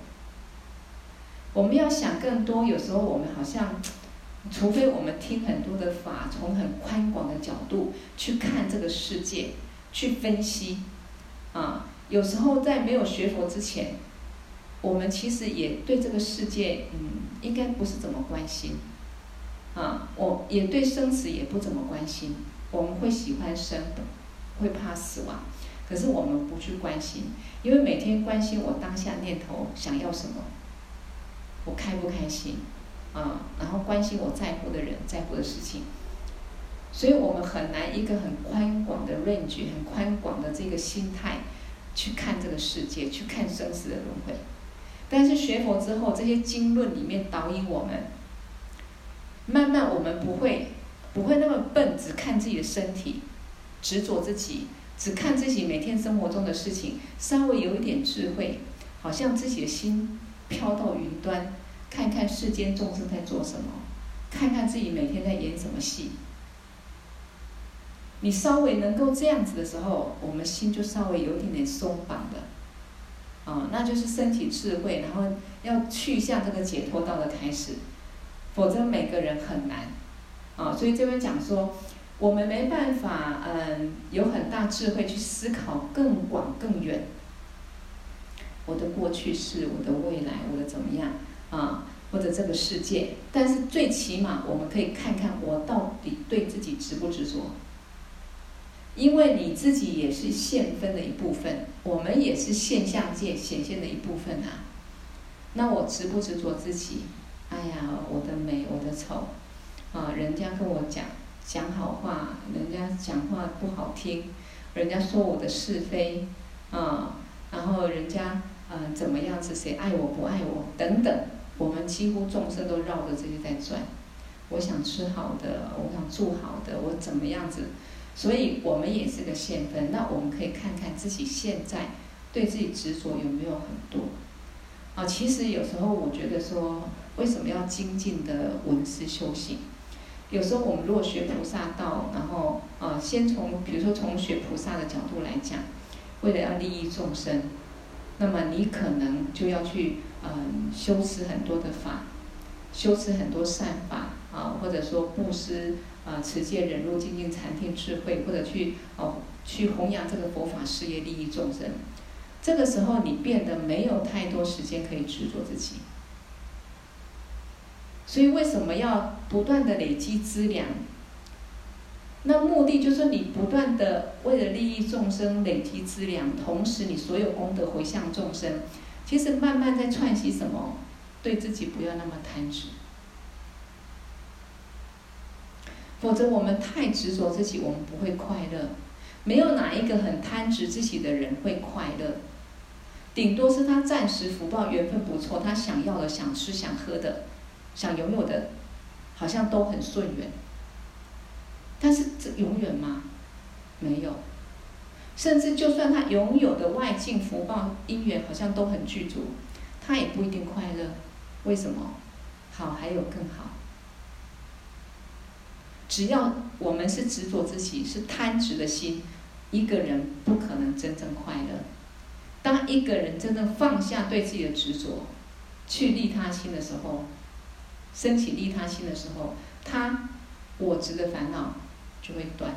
我们要想更多，有时候我们好像。除非我们听很多的法，从很宽广的角度去看这个世界，去分析，啊，有时候在没有学佛之前，我们其实也对这个世界，嗯，应该不是怎么关心，啊，我也对生死也不怎么关心。我们会喜欢生，会怕死亡，可是我们不去关心，因为每天关心我当下念头想要什么，我开不开心。啊，然后关心我在乎的人，在乎的事情，所以我们很难一个很宽广的 range，很宽广的这个心态去看这个世界，去看生死的轮回。但是学佛之后，这些经论里面导引我们，慢慢我们不会不会那么笨，只看自己的身体，执着自己，只看自己每天生活中的事情，稍微有一点智慧，好像自己的心飘到云端。看看世间众生在做什么，看看自己每天在演什么戏。你稍微能够这样子的时候，我们心就稍微有点点松绑的，啊，那就是身体智慧，然后要去向这个解脱道的开始，否则每个人很难，啊，所以这边讲说，我们没办法，嗯，有很大智慧去思考更广更远。我的过去式，我的未来，我的怎么样？啊，或者这个世界，但是最起码我们可以看看我到底对自己执不执着。因为你自己也是现分的一部分，我们也是现象界显现的一部分啊。那我执不执着自己？哎呀，我的美，我的丑，啊，人家跟我讲讲好话，人家讲话不好听，人家说我的是非，啊，然后人家啊、怎么样子，谁爱我不爱我等等，我们几乎众生都绕着这些在转。我想吃好的，我想住好的，我怎么样子？所以我们也是个现分，那我们可以看看自己现在对自己执着有没有很多啊？其实有时候我觉得说，为什么要精进的闻思修行？有时候我们若学菩萨道，然后啊，先从比如说从学菩萨的角度来讲，为了要利益众生，那么你可能就要去嗯修持很多的法，修持很多善法啊，或者说布施。啊，持戒忍辱精进禅定智慧，或者去哦去弘扬这个佛法事业，利益众生。这个时候，你变得没有太多时间可以执着自己。所以，为什么要不断的累积资粮？那目的就是你不断的为了利益众生累积资粮，同时你所有功德回向众生。其实慢慢在串习什么？对自己不要那么贪执。否则，我们太执着自己，我们不会快乐。没有哪一个很贪执自己的人会快乐，顶多是他暂时福报缘分不错，他想要的、想吃、想喝的、想拥有的，好像都很顺缘。但是这永远吗？没有。甚至就算他拥有的外境福报因缘好像都很具足，他也不一定快乐。为什么？好，还有更好。只要我们是执着自己，是贪执的心，一个人不可能真正快乐。当一个人真正放下对自己的执着，去利他心的时候，升起利他心的时候，他我执的烦恼就会断。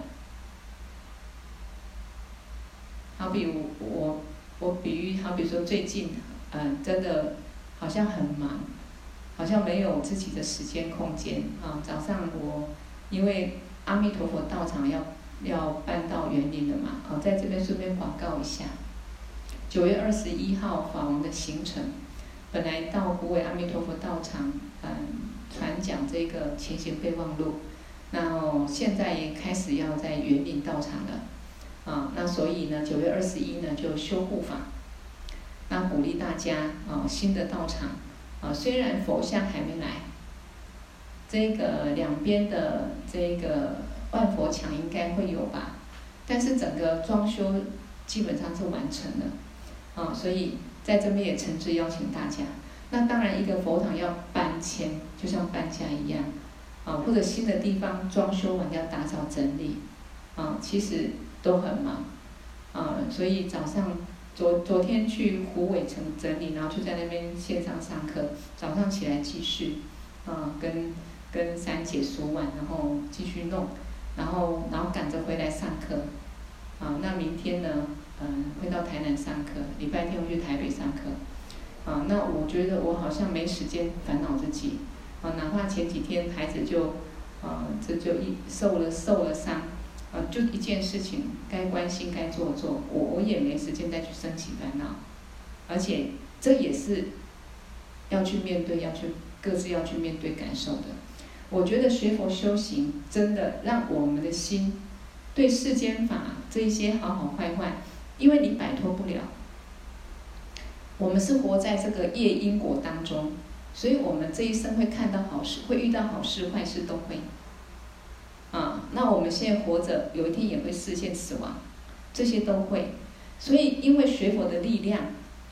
好比我我我比喻，好比说最近，嗯，真的好像很忙，好像没有自己的时间空间啊。早上我。因为阿弥陀佛道场要要搬到员林了嘛，哦，在这边顺便广告一下，九月二十一号法王的行程，本来到湖尾阿弥陀佛道场，嗯，传讲这个前行备忘录，然后现在也开始要在员林道场了，啊，那所以呢，九月二十一呢就修护法，那鼓励大家啊，新的道场，啊，虽然佛像还没来。这个两边的这个万佛墙应该会有吧，但是整个装修基本上是完成了，啊，所以在这边也诚挚邀请大家。那当然，一个佛堂要搬迁，就像搬家一样，啊，或者新的地方装修完要打扫整理，啊，其实都很忙，啊，所以早上昨昨天去虎尾城整理，然后就在那边线上上课，早上起来继续，啊，跟。跟三姐说完，然后继续弄，然后然后赶着回来上课，啊，那明天呢，嗯，会到台南上课，礼拜天会去台北上课，啊，那我觉得我好像没时间烦恼自己，啊，哪怕前几天孩子就，啊，这就一受了受了伤，啊，就一件事情该关心该做做，我我也没时间再去升起烦恼，而且这也是要去面对，要去各自要去面对感受的。我觉得学佛修行真的让我们的心对世间法这一些好好坏坏，因为你摆脱不了。我们是活在这个业因果当中，所以我们这一生会看到好事，会遇到好事坏事都会。啊，那我们现在活着，有一天也会实现死亡，这些都会。所以因为学佛的力量，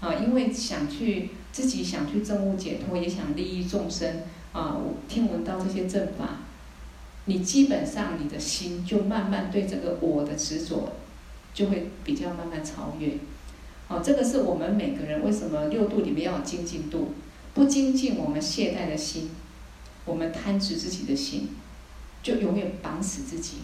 啊，因为想去自己想去证悟解脱，也想利益众生。啊，我听闻到这些正法，你基本上你的心就慢慢对这个我的执着，就会比较慢慢超越。哦，这个是我们每个人为什么六度里面要有精进度，不精进我们懈怠的心，我们贪执自己的心，就永远绑死自己。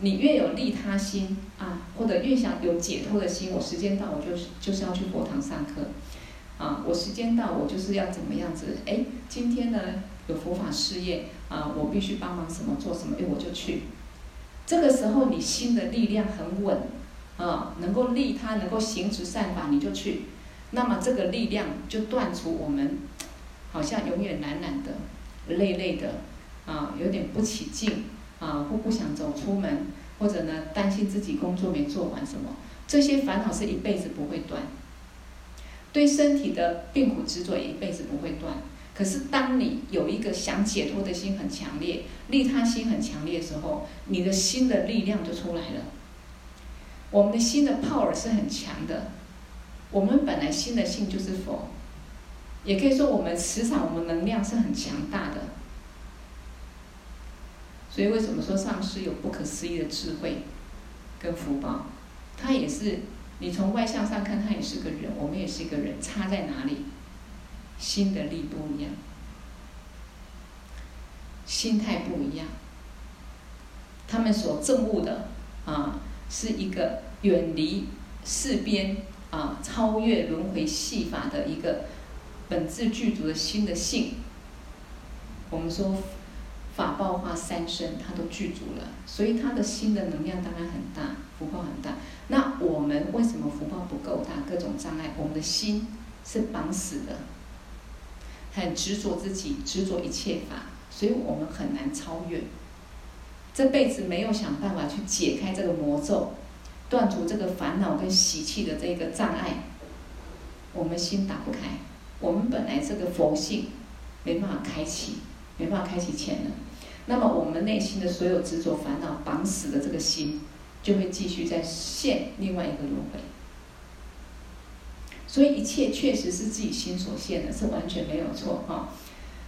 你越有利他心啊，或者越想有解脱的心，我时间到我就是就是要去佛堂上课。啊，我时间到，我就是要怎么样子？哎，今天呢有佛法事业啊，我必须帮忙什么做什么，哎，我就去。这个时候你心的力量很稳，啊，能够利他，能够行持善法，你就去。那么这个力量就断除我们好像永远懒懒的、累累的，啊，有点不起劲，啊，或不想走出门，或者呢担心自己工作没做完什么，这些烦恼是一辈子不会断。对身体的病苦执着一辈子不会断。可是当你有一个想解脱的心很强烈，利他心很强烈的时候，你的心的力量就出来了。我们的心的 power 是很强的。我们本来心的性就是佛，也可以说我们磁场、我们能量是很强大的。所以为什么说上师有不可思议的智慧跟福报？他也是。你从外向上看，他也是个人，我们也是一个人，差在哪里？心的力不一样，心态不一样。他们所证悟的啊，是一个远离世边啊，超越轮回戏法的一个本自具足的心的性。我们说法报化三身，他都具足了，所以他的心的能量当然很大，福报很大。那我们为什么福报不够大？各种障碍，我们的心是绑死的，很执着自己，执着一切法，所以我们很难超越。这辈子没有想办法去解开这个魔咒，断除这个烦恼跟习气的这个障碍，我们心打不开。我们本来这个佛性没办法开启，没办法开启潜能。那么我们内心的所有执着烦恼绑死的这个心。就会继续再现另外一个轮回，所以一切确实是自己心所现的，是完全没有错哈。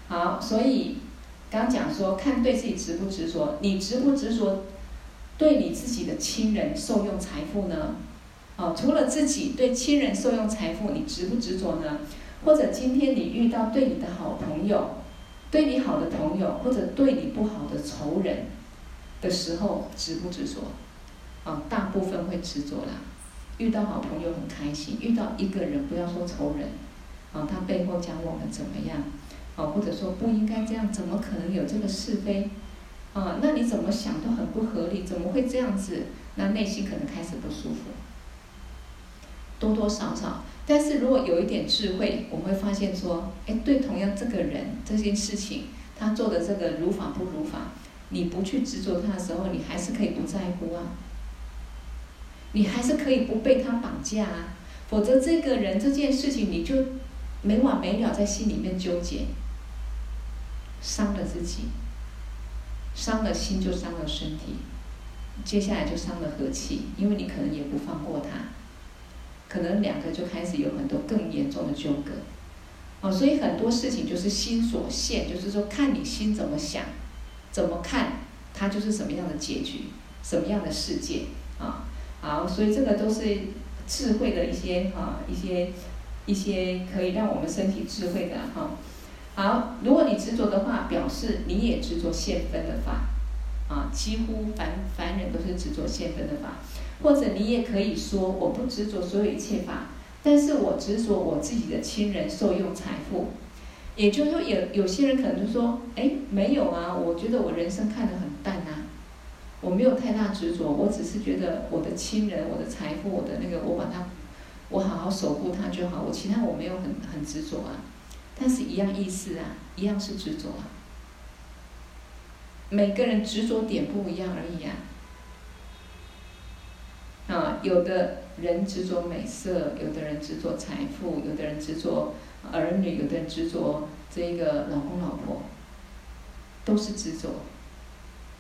好，所以刚讲说，看对自己执不执着，你执不执着对你自己的亲人受用财富呢？哦，除了自己对亲人受用财富，你执不执着呢？或者今天你遇到对你的好朋友，对你好的朋友，或者对你不好的仇人的时候，执不执着？啊，大部分会执着啦。遇到好朋友很开心，遇到一个人，不要说仇人，啊，他背后讲我们怎么样，啊，或者说不应该这样，怎么可能有这个是非？啊，那你怎么想都很不合理，怎么会这样子？那内心可能开始不舒服，多多少少。但是如果有一点智慧，我们会发现说，哎，对，同样这个人这件事情，他做的这个如法不如法，你不去执着他的时候，你还是可以不在乎啊。你还是可以不被他绑架啊，否则这个人这件事情你就没完没了在心里面纠结，伤了自己，伤了心就伤了身体，接下来就伤了和气，因为你可能也不放过他，可能两个就开始有很多更严重的纠葛，哦，所以很多事情就是心所现，就是说看你心怎么想，怎么看，它就是什么样的结局，什么样的世界啊。好，所以这个都是智慧的一些哈，一些一些可以让我们身体智慧的哈。好，如果你执着的话，表示你也执着现分的法，啊，几乎凡凡人都是执着现分的法。或者你也可以说，我不执着所有一切法，但是我执着我自己的亲人受用财富。也就是说，有有些人可能就说，哎，没有啊，我觉得我人生看得很淡啊。我没有太大执着，我只是觉得我的亲人、我的财富、我的那个，我把它，我好好守护它就好。我其他我没有很很执着啊，但是一样意思啊，一样是执着啊。每个人执着点不一样而已啊。有的人执着美色，有的人执着财富，有的人执着儿女，有的人执着这个老公老婆，都是执着。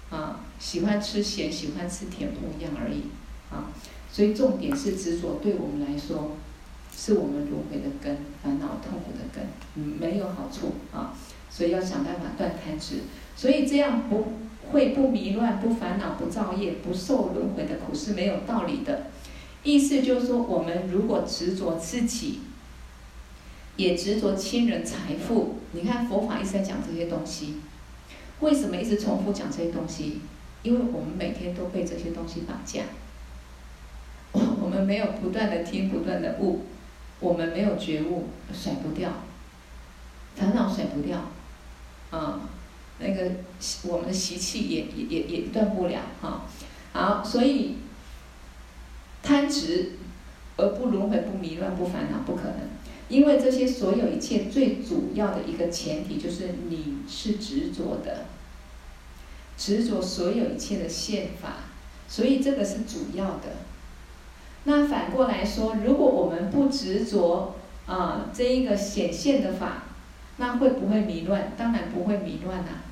啊，喜欢吃咸，喜欢吃甜不一样而已，啊，所以重点是执着，对我们来说，是我们轮回的根，烦恼痛苦的根，嗯，没有好处啊，所以要想办法断贪执，所以这样不会不迷乱、不烦恼、不造业、不受轮回的苦是没有道理的。意思就是说，我们如果执着自己，也执着亲人财富，你看佛法一直在讲这些东西。为什么一直重复讲这些东西？因为我们每天都被这些东西绑架。我们没有不断的听，不断的悟，我们没有觉悟，甩不掉，烦恼甩不掉，啊，那个我们的习气也也也也断不了哈。好，所以贪执而不轮回、不迷乱、不烦恼，不可能。因为这些所有一切最主要的一个前提，就是你是执着的，执着所有一切的现法，所以这个是主要的。那反过来说，如果我们不执着啊，这一个显现的法，那会不会迷乱？当然不会迷乱啊。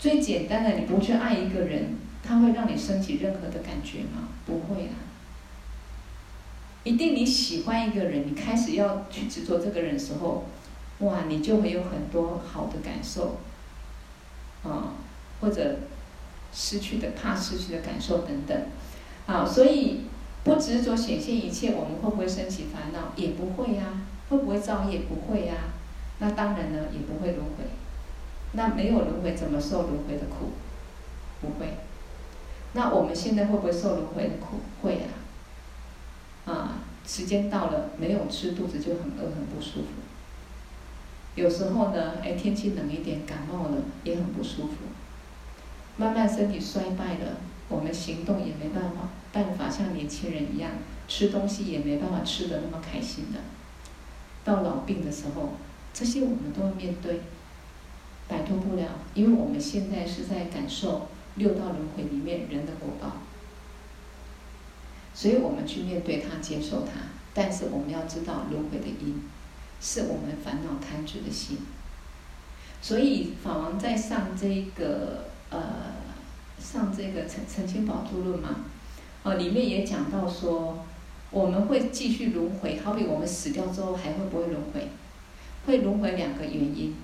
最简单的，你不去爱一个人，它会让你升起任何的感觉吗？不会啊。一定你喜欢一个人，你开始要去执着这个人的时候，哇，你就会有很多好的感受，啊，或者失去的怕失去的感受等等。啊，所以不执着显现一切，我们会不会升起烦恼？也不会呀、会不会造业？不会呀、那当然呢，也不会轮回。那没有轮回，怎么受轮回的苦？不会。那我们现在会不会受轮回的苦？会、啊。啊，时间到了，没有吃，肚子就很饿，很不舒服。有时候呢，哎，天气冷一点，感冒了，也很不舒服。慢慢身体衰败了。我们行动也没办法，办法像年轻人一样吃东西也没办法吃得那么开心的。到老病的时候，这些我们都要面对，摆脱不了，因为我们现在是在感受六道轮回里面人的果报，所以我们去面对它，接受它。但是我们要知道轮回的因，是我们烦恼贪执的心。所以法王在上这个呃。上这个《澄澄清宝珠论》嘛，哦，里面也讲到说，我们会继续轮回，好比我们死掉之后还会不会轮回？会轮回两个原因，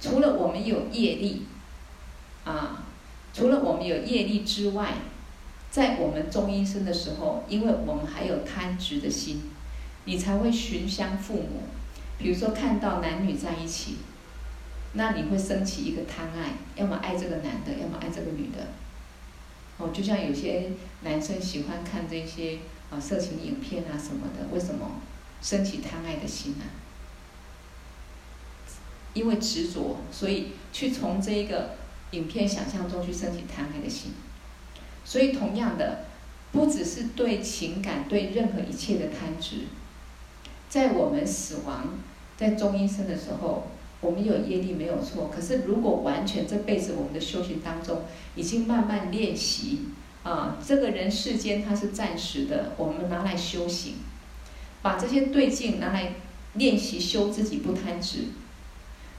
除了我们有业力，啊，除了我们有业力之外，在我们中阴身的时候，因为我们还有贪执的心，你才会寻香父母，比如说看到男女在一起，那你会升起一个贪爱，要么爱这个男的，要么爱这个女的。哦，就像有些男生喜欢看这些啊色情影片啊什么的，为什么升起贪爱的心呢？因为执着，所以去从这个影片想象中去升起贪爱的心。所以同样的，不只是对情感，对任何一切的贪执，在我们死亡在中阴身的时候。我们有业力没有错，可是如果完全这辈子我们的修行当中已经慢慢练习啊，这个人世间它是暂时的，我们拿来修行，把这些对境拿来练习修自己不贪执。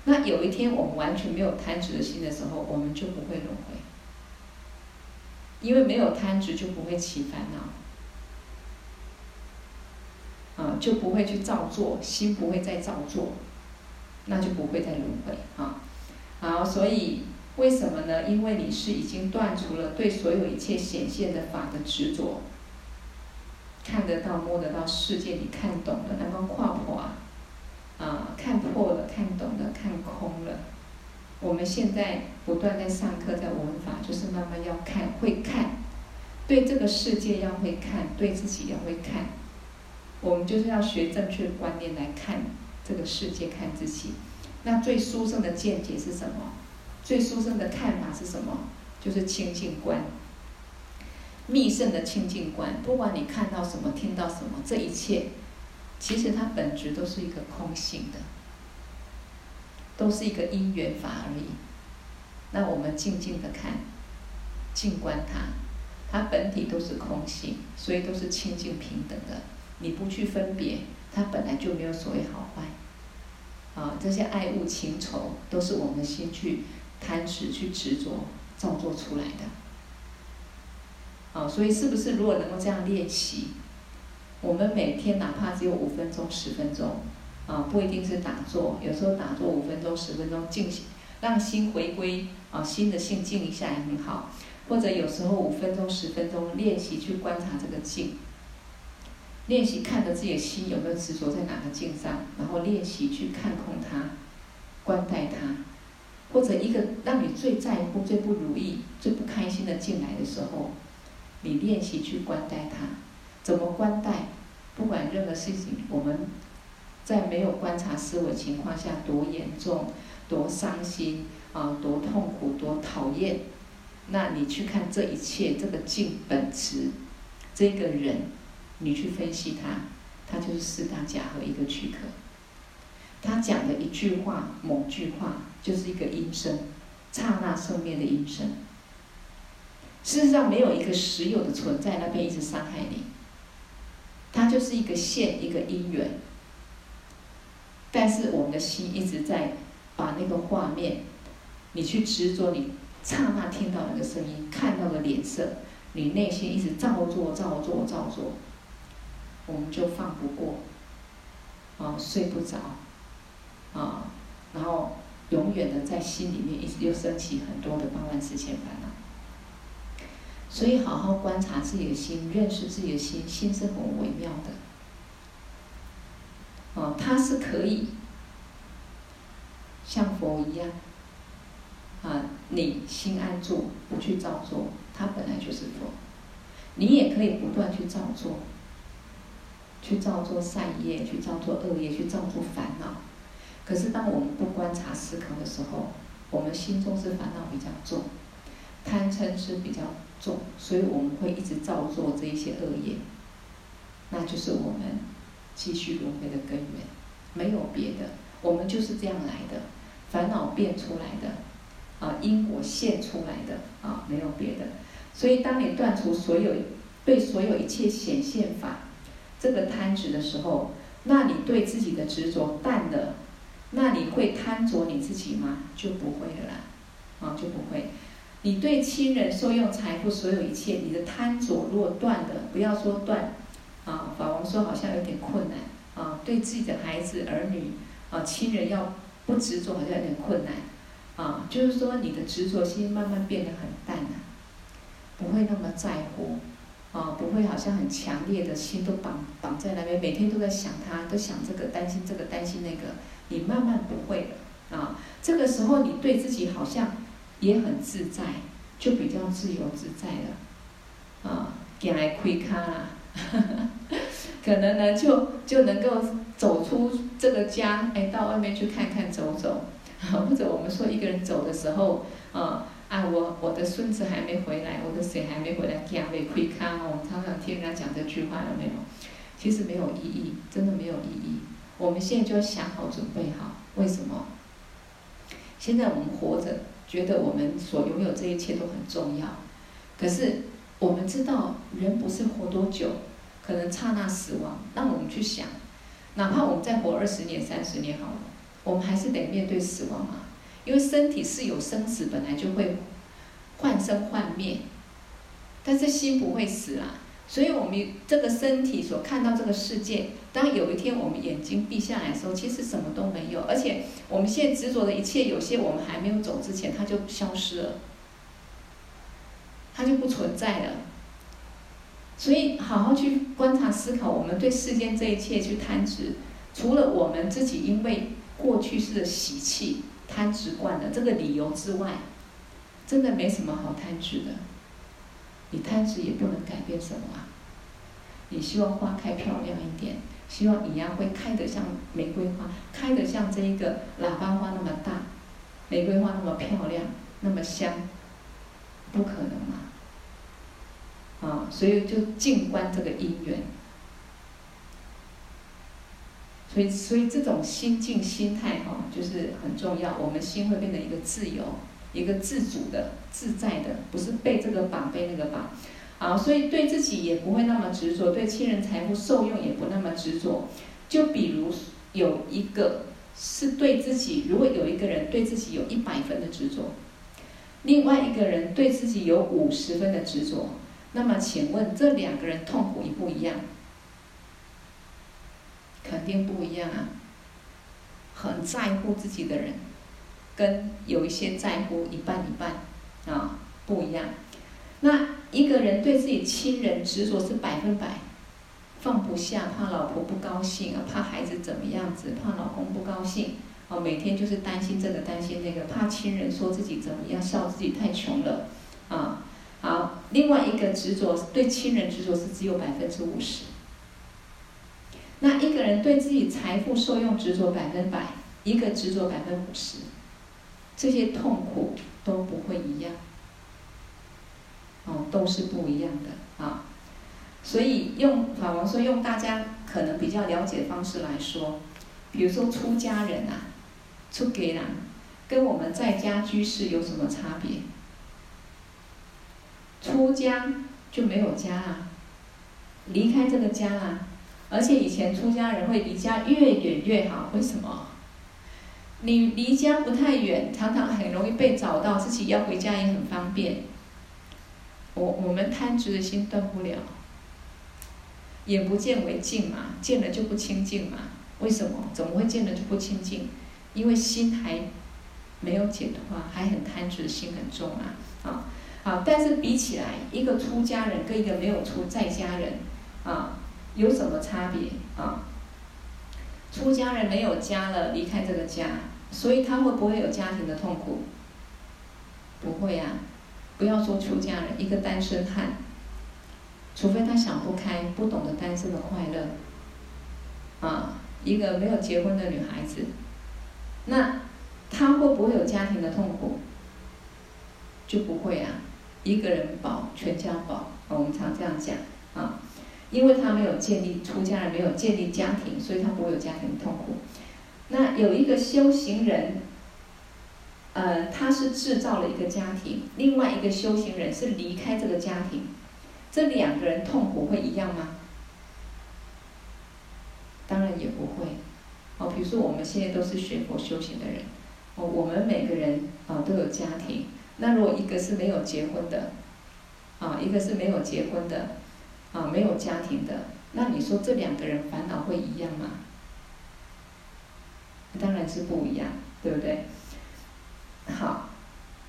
那有一天我们完全没有贪执的心的时候，我们就不会轮回，因为没有贪执就不会起烦恼，啊，就不会去造作，心不会再造作。那就不会再轮回啊！好，所以为什么呢？因为你是已经断除了对所有一切显现的法的执着，看得到、摸得到世界，你看懂了，能够跨破啊，啊，看破了、看懂了、看空了。我们现在不断在上课，在闻法，就是慢慢要看，会看，对这个世界要会看，对自己要会看。我们就是要学正确的观念来看。这个世界看自己，那最殊胜的见解是什么？最殊胜的看法是什么？就是清净观，密圣的清净观。不管你看到什么，听到什么，这一切，其实它本质都是一个空性的，都是一个因缘法而已。那我们静静的看，静观它，它本体都是空性，所以都是清净平等的。你不去分别。它本来就没有所谓好坏，啊，这些爱恶情仇都是我们先去贪执、去执着造作出来的，啊，所以是不是如果能够这样练习，我们每天哪怕只有五分钟、十分钟，啊，不一定是打坐，有时候打坐五分钟、十分钟静心，让心回归，啊，心的性静一下也很好，或者有时候五分钟、十分钟练习去观察这个静。练习看着自己的心有没有执着在哪个境上，然后练习去看空它，观待它，或者一个让你最在乎、最不如意、最不开心的进来的时候，你练习去观待它，怎么观待？不管任何事情，我们在没有观察思维情况下，多严重、多伤心啊，多痛苦、多讨厌，那你去看这一切，这个净本质，这个人，你去分析他，他就是四大假合一个躯壳。他讲的一句话，某句话，就是一个音声，刹那生灭的音声。事实上，没有一个实有的存在那边一直伤害你。它就是一个线，一个因缘。但是我们的心一直在把那个画面，你去执着，你刹那听到那个声音，看到的脸色，你内心一直照做、照做、照做，我们就放不过，啊，睡不着。啊，然后永远的在心里面一直又升起很多的八万四千烦恼，所以好好观察自己的心，认识自己的心，心是很微妙的。啊，它是可以像佛一样，啊，你心安住，不去造作，它本来就是佛。你也可以不断去造作，去造作善业，去造作恶业，去造作烦恼。可是，当我们不观察思考的时候，我们心中是烦恼比较重，贪嗔是比较重，所以我们会一直造作这一些恶业，那就是我们继续轮回的根源，没有别的，我们就是这样来的，烦恼变出来的，啊，因果现出来的，啊，没有别的。所以，当你断除所有对所有一切显现法这个贪执的时候，那你对自己的执着淡了。那你会贪着你自己吗？就不会了，啊，就不会。你对亲人受用财富所有一切，你的贪着若断的，不要说断，啊，法王说好像有点困难，啊，对自己的孩子儿女，啊，亲人要不执着好像有点困难，啊，就是说你的执着心慢慢变得很淡了，不会那么在乎，啊，不会好像很强烈的心都绑绑在那边，每天都在想他，都想这个担心这个担心那个。你慢慢不会了啊，这个时候你对自己好像也很自在，就比较自由自在了啊，给来亏咖啦，可能呢就就能够走出这个家，哎，到外面去看看走走，或者我们说一个人走的时候啊，啊我我的孙子还没回来，我的谁还没回来，给来亏咖，我们常常听人家讲这句话有没有？其实没有意义，真的没有意义。我们现在就要想好准备好，为什么？现在我们活着，觉得我们所拥有这一切都很重要。可是我们知道，人不是活多久，可能刹那死亡。那我们去想，哪怕我们再活二十年、三十年好了，我们还是得面对死亡嘛。因为身体是有生死，本来就会换生换灭，但是心不会死啦。所以，我们这个身体所看到这个世界，当有一天我们眼睛闭下来的时候，其实什么都没有。而且，我们现在执着的一切，有些我们还没有走之前，它就消失了，它就不存在了。所以，好好去观察思考，我们对世间这一切去贪执，除了我们自己因为过去式的习气贪执惯了这个理由之外，真的没什么好贪执的。你贪执也不能改变什么啊！你希望花开漂亮一点，希望一样会开得像玫瑰花，开得像这一个喇叭花那么大，玫瑰花那么漂亮，那么香，不可能嘛！啊，所以就静观这个因缘。所以，所以这种心境心态哈，就是很重要。我们心会变得一个自由。一个自主的、自在的，不是被这个绑、被那个绑，啊，所以对自己也不会那么执着，对亲人财富受用也不那么执着。就比如有一个是对自己，如果有一个人对自己有一百分的执着，另外一个人对自己有五十分的执着，那么请问这两个人痛苦一不一样？肯定不一样啊！很在乎自己的人。跟有一些在乎一半一半，啊，不一样。那一个人对自己亲人执着是百分百，放不下，怕老婆不高兴啊，怕孩子怎么样子，怕老公不高兴，哦，每天就是担心这个担心那个，怕亲人说自己怎么样，笑自己太穷了，啊，好。另外一个执着对亲人执着是只有百分之五十，那一个人对自己财富受用执着百分百，一个执着百分五十，这些痛苦都不会一样。哦，都是不一样的啊。所以用法王说，用大家可能比较了解的方式来说，比如说出家人啊，出家人，跟我们在家居士有什么差别？出家就没有家啊，离开这个家啊，而且以前出家人会离家越远越好，为什么？你离家不太远，常常很容易被找到，自己要回家也很方便。我我们贪执的心断不了。眼不见为净嘛，见了就不清净嘛？为什么？怎么会见了就不清净？因为心还没有解脱，还很贪执，心很重啊！啊，好，但是比起来，一个出家人跟一个没有出在家人啊，有什么差别啊？出家人没有家了，离开这个家，所以他会不会有家庭的痛苦？不会呀、啊！不要说出家人，一个单身汉。除非他想不开，不懂得单身的快乐，啊，一个没有结婚的女孩子，那她会不会有家庭的痛苦？就不会啊，一个人保全家保，我们常这样讲啊，因为她没有建立出家人没有建立家庭，所以她不会有家庭的痛苦。那有一个修行人，呃，他是制造了一个家庭，另外一个修行人是离开这个家庭。这两个人痛苦会一样吗？当然也不会。哦，比如说我们现在都是学佛修行的人，哦，我们每个人啊都有家庭。那如果一个是没有结婚的，啊，一个是没有结婚的，啊，没有家庭的，那你说这两个人烦恼会一样吗？当然是不一样，对不对？好，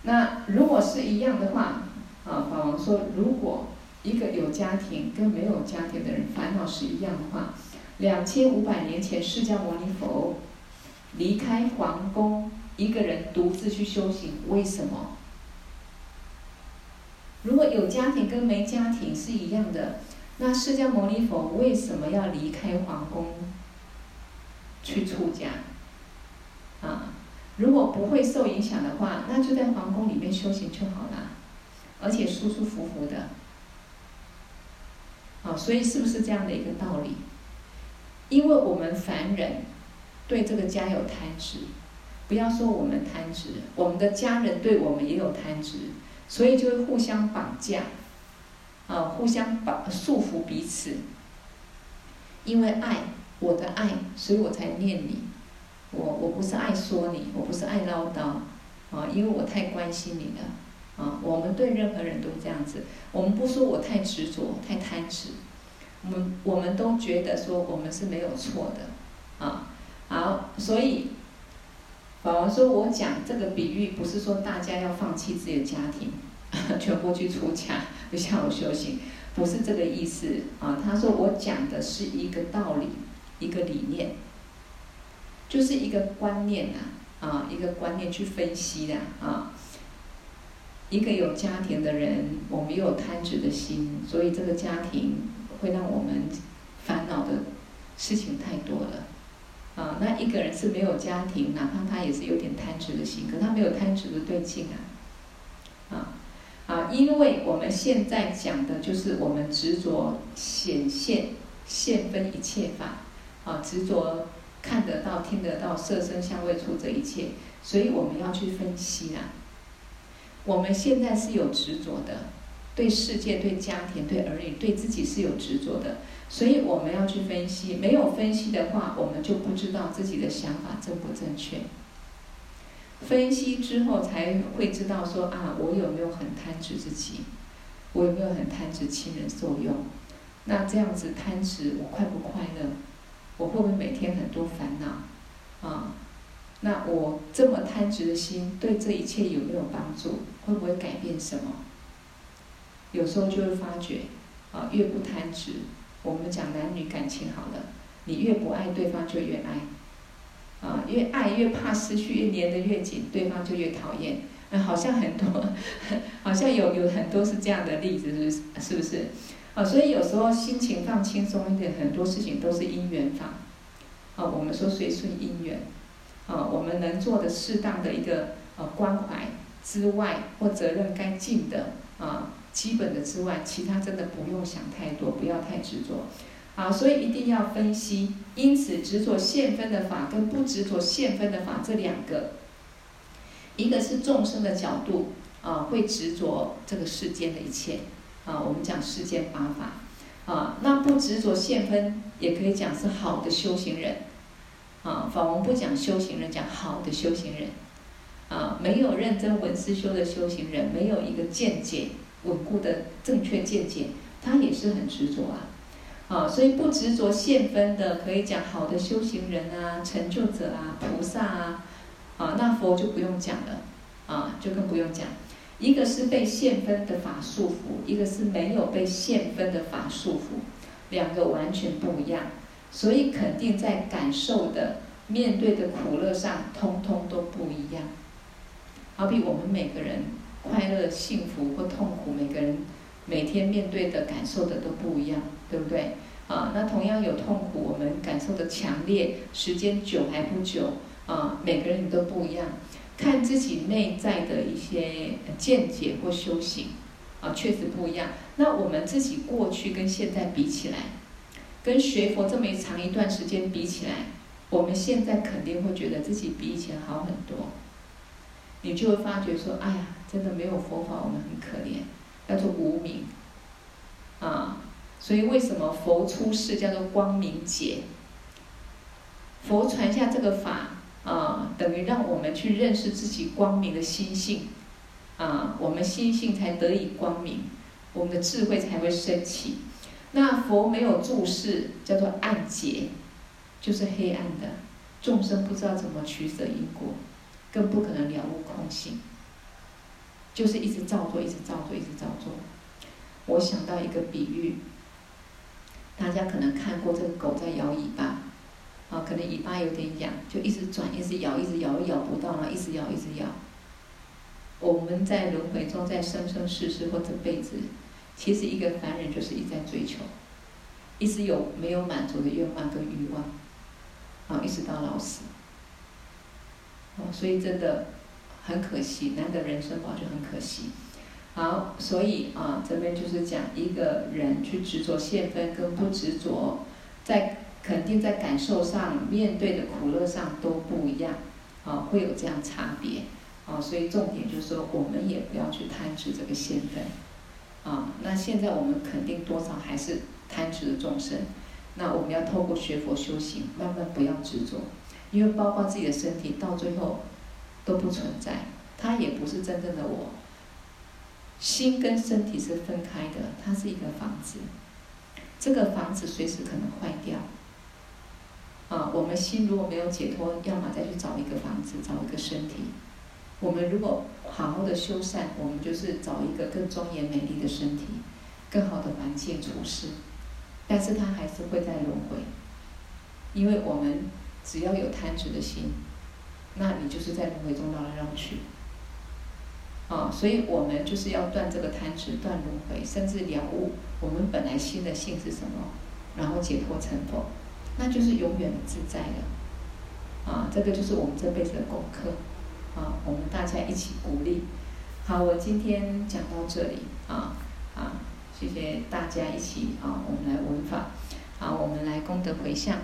那如果是一样的话，啊，法王说如果。一个有家庭跟没有家庭的人烦恼是一样的话，两千五百年前释迦牟尼佛离开皇宫，一个人独自去修行，为什么？如果有家庭跟没家庭是一样的，那释迦牟尼佛为什么要离开皇宫去出家？啊，如果不会受影响的话，那就在皇宫里面修行就好了，而且舒舒服服的。啊，所以是不是这样的一个道理？因为我们凡人对这个家有贪执，不要说我们贪执，我们的家人对我们也有贪执，所以就会互相绑架，啊，互相绑束缚彼此。因为爱我的爱，所以我才念你。我我不是爱说你，我不是爱唠叨，啊，因为我太关心你了。啊，我们对任何人都这样子。我们不说我太执着、太贪执，我们我们都觉得说我们是没有错的。啊，好，所以，宝宝说我讲这个比喻，不是说大家要放弃自己的家庭，全部去出家，不像我修行，不是这个意思。啊，他说我讲的是一个道理，一个理念，就是一个观念呐，啊，一个观念去分析的，啊。一个有家庭的人，我们有贪执的心，所以这个家庭会让我们烦恼的事情太多了。啊，那一个人是没有家庭，哪怕他也是有点贪执的心，可他没有贪执的对境啊。啊，啊，因为我们现在讲的就是我们执着显现现分一切法，啊，执着看得到、听得到、色声香味触这一切，所以我们要去分析啊。我们现在是有执着的，对世界、对家庭、对儿女、对自己是有执着的，所以我们要去分析。没有分析的话，我们就不知道自己的想法正不正确。分析之后才会知道说啊，我有没有很贪执自己？我有没有很贪执亲人受用？那这样子贪执，我快不快乐？我会不会每天很多烦恼？啊？那我这么贪执的心，对这一切有没有帮助？会不会改变什么？有时候就会发觉，啊，越不贪执，我们讲男女感情好了，你越不爱对方就越爱，啊，越爱越怕失去，越黏得越紧，对方就越讨厌。嗯，好像很多，好像有有很多是这样的例子，是是不是？啊，所以有时候心情放轻松一点，很多事情都是因缘法。啊，我们说随顺因缘。啊，我们能做的适当的一个呃关怀之外，或责任该尽的啊基本的之外，其他真的不用想太多，不要太执着。啊，所以一定要分析。因此，执着现分的法跟不执着现分的法这两个，一个是众生的角度啊，会执着这个世间的一切啊。我们讲世间八法啊，那不执着现分，也可以讲是好的修行人啊。法王不讲修行人，讲好的修行人啊。没有认真闻思修的修行人，没有一个见解稳固的正确见解，他也是很执着啊。啊，所以不执着现分的，可以讲好的修行人啊，成就者啊，菩萨啊，啊，那佛就不用讲了，啊，就更不用讲。一个是被现分的法束缚，一个是没有被现分的法束缚，两个完全不一样。所以肯定在感受的、面对的苦乐上，通通都不一样。好比我们每个人快乐、幸福或痛苦，每个人每天面对的感受的都不一样。对不对？啊，那同样有痛苦，我们感受的强烈，时间久还不久，啊，每个人都不一样，看自己内在的一些见解或修行，啊，确实不一样。那我们自己过去跟现在比起来，跟学佛这么长一段时间比起来，我们现在肯定会觉得自己比以前好很多。你就会发觉说，哎呀，真的没有佛法，我们很可怜，叫做无明，啊。所以为什么佛出世叫做光明解？佛传下这个法啊，等于让我们去认识自己光明的心性，啊，我们心性才得以光明，我们的智慧才会升起。那佛没有注视，叫做暗结，就是黑暗的，众生不知道怎么取舍因果，更不可能了悟空性，就是一直造作，一直造作，一直造作。我想到一个比喻。大家可能看过这个狗在摇尾巴，啊，可能尾巴有点痒，就一直转，一直咬，一直摇，咬不到了，一直咬，一直咬。我们在轮回中，在生生世世或这辈子，其实一个凡人就是一在追求，一直有没有满足的愿望跟欲望，啊，一直到老死。哦，所以真的很可惜，难得人生宝就很可惜。好，所以啊，这边就是讲一个人去执着现分跟不执着，在肯定在感受上面对的苦乐上都不一样，啊，会有这样差别，啊，所以重点就是说，我们也不要去贪执这个现分，啊，那现在我们肯定多少还是贪执的众生，那我们要透过学佛修行，慢慢不要执着，因为包括自己的身体到最后都不存在，它也不是真正的我。心跟身体是分开的，它是一个房子，这个房子随时可能坏掉。啊，我们心如果没有解脱，要么再去找一个房子，找一个身体。我们如果好好的修善，我们就是找一个更庄严美丽的身体，更好的环境处事。但是它还是会在轮回，因为我们只要有贪执的心，那你就是在轮回中绕来绕去。啊，所以我们就是要断这个贪执，断轮回，甚至了悟我们本来心的性是什么，然后解脱成佛，那就是永远的自在了。啊，这个就是我们这辈子的功课。啊，我们大家一起鼓励。好，我今天讲到这里。啊啊，谢谢大家一起啊，我们来闻法。好，我们来功德回向。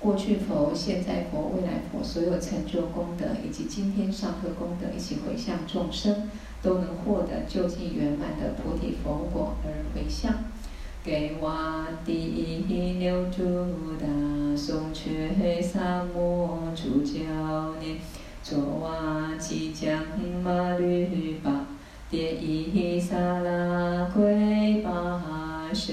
过去佛、现在佛、未来佛，所有成就功德以及今天上课功德，一起回向众生，都能获得究竟圆满的菩提佛果而回向。给我第一牛犊大宋却萨摩主教念，卓瓦吉将马律巴，迭伊萨拉圭巴修。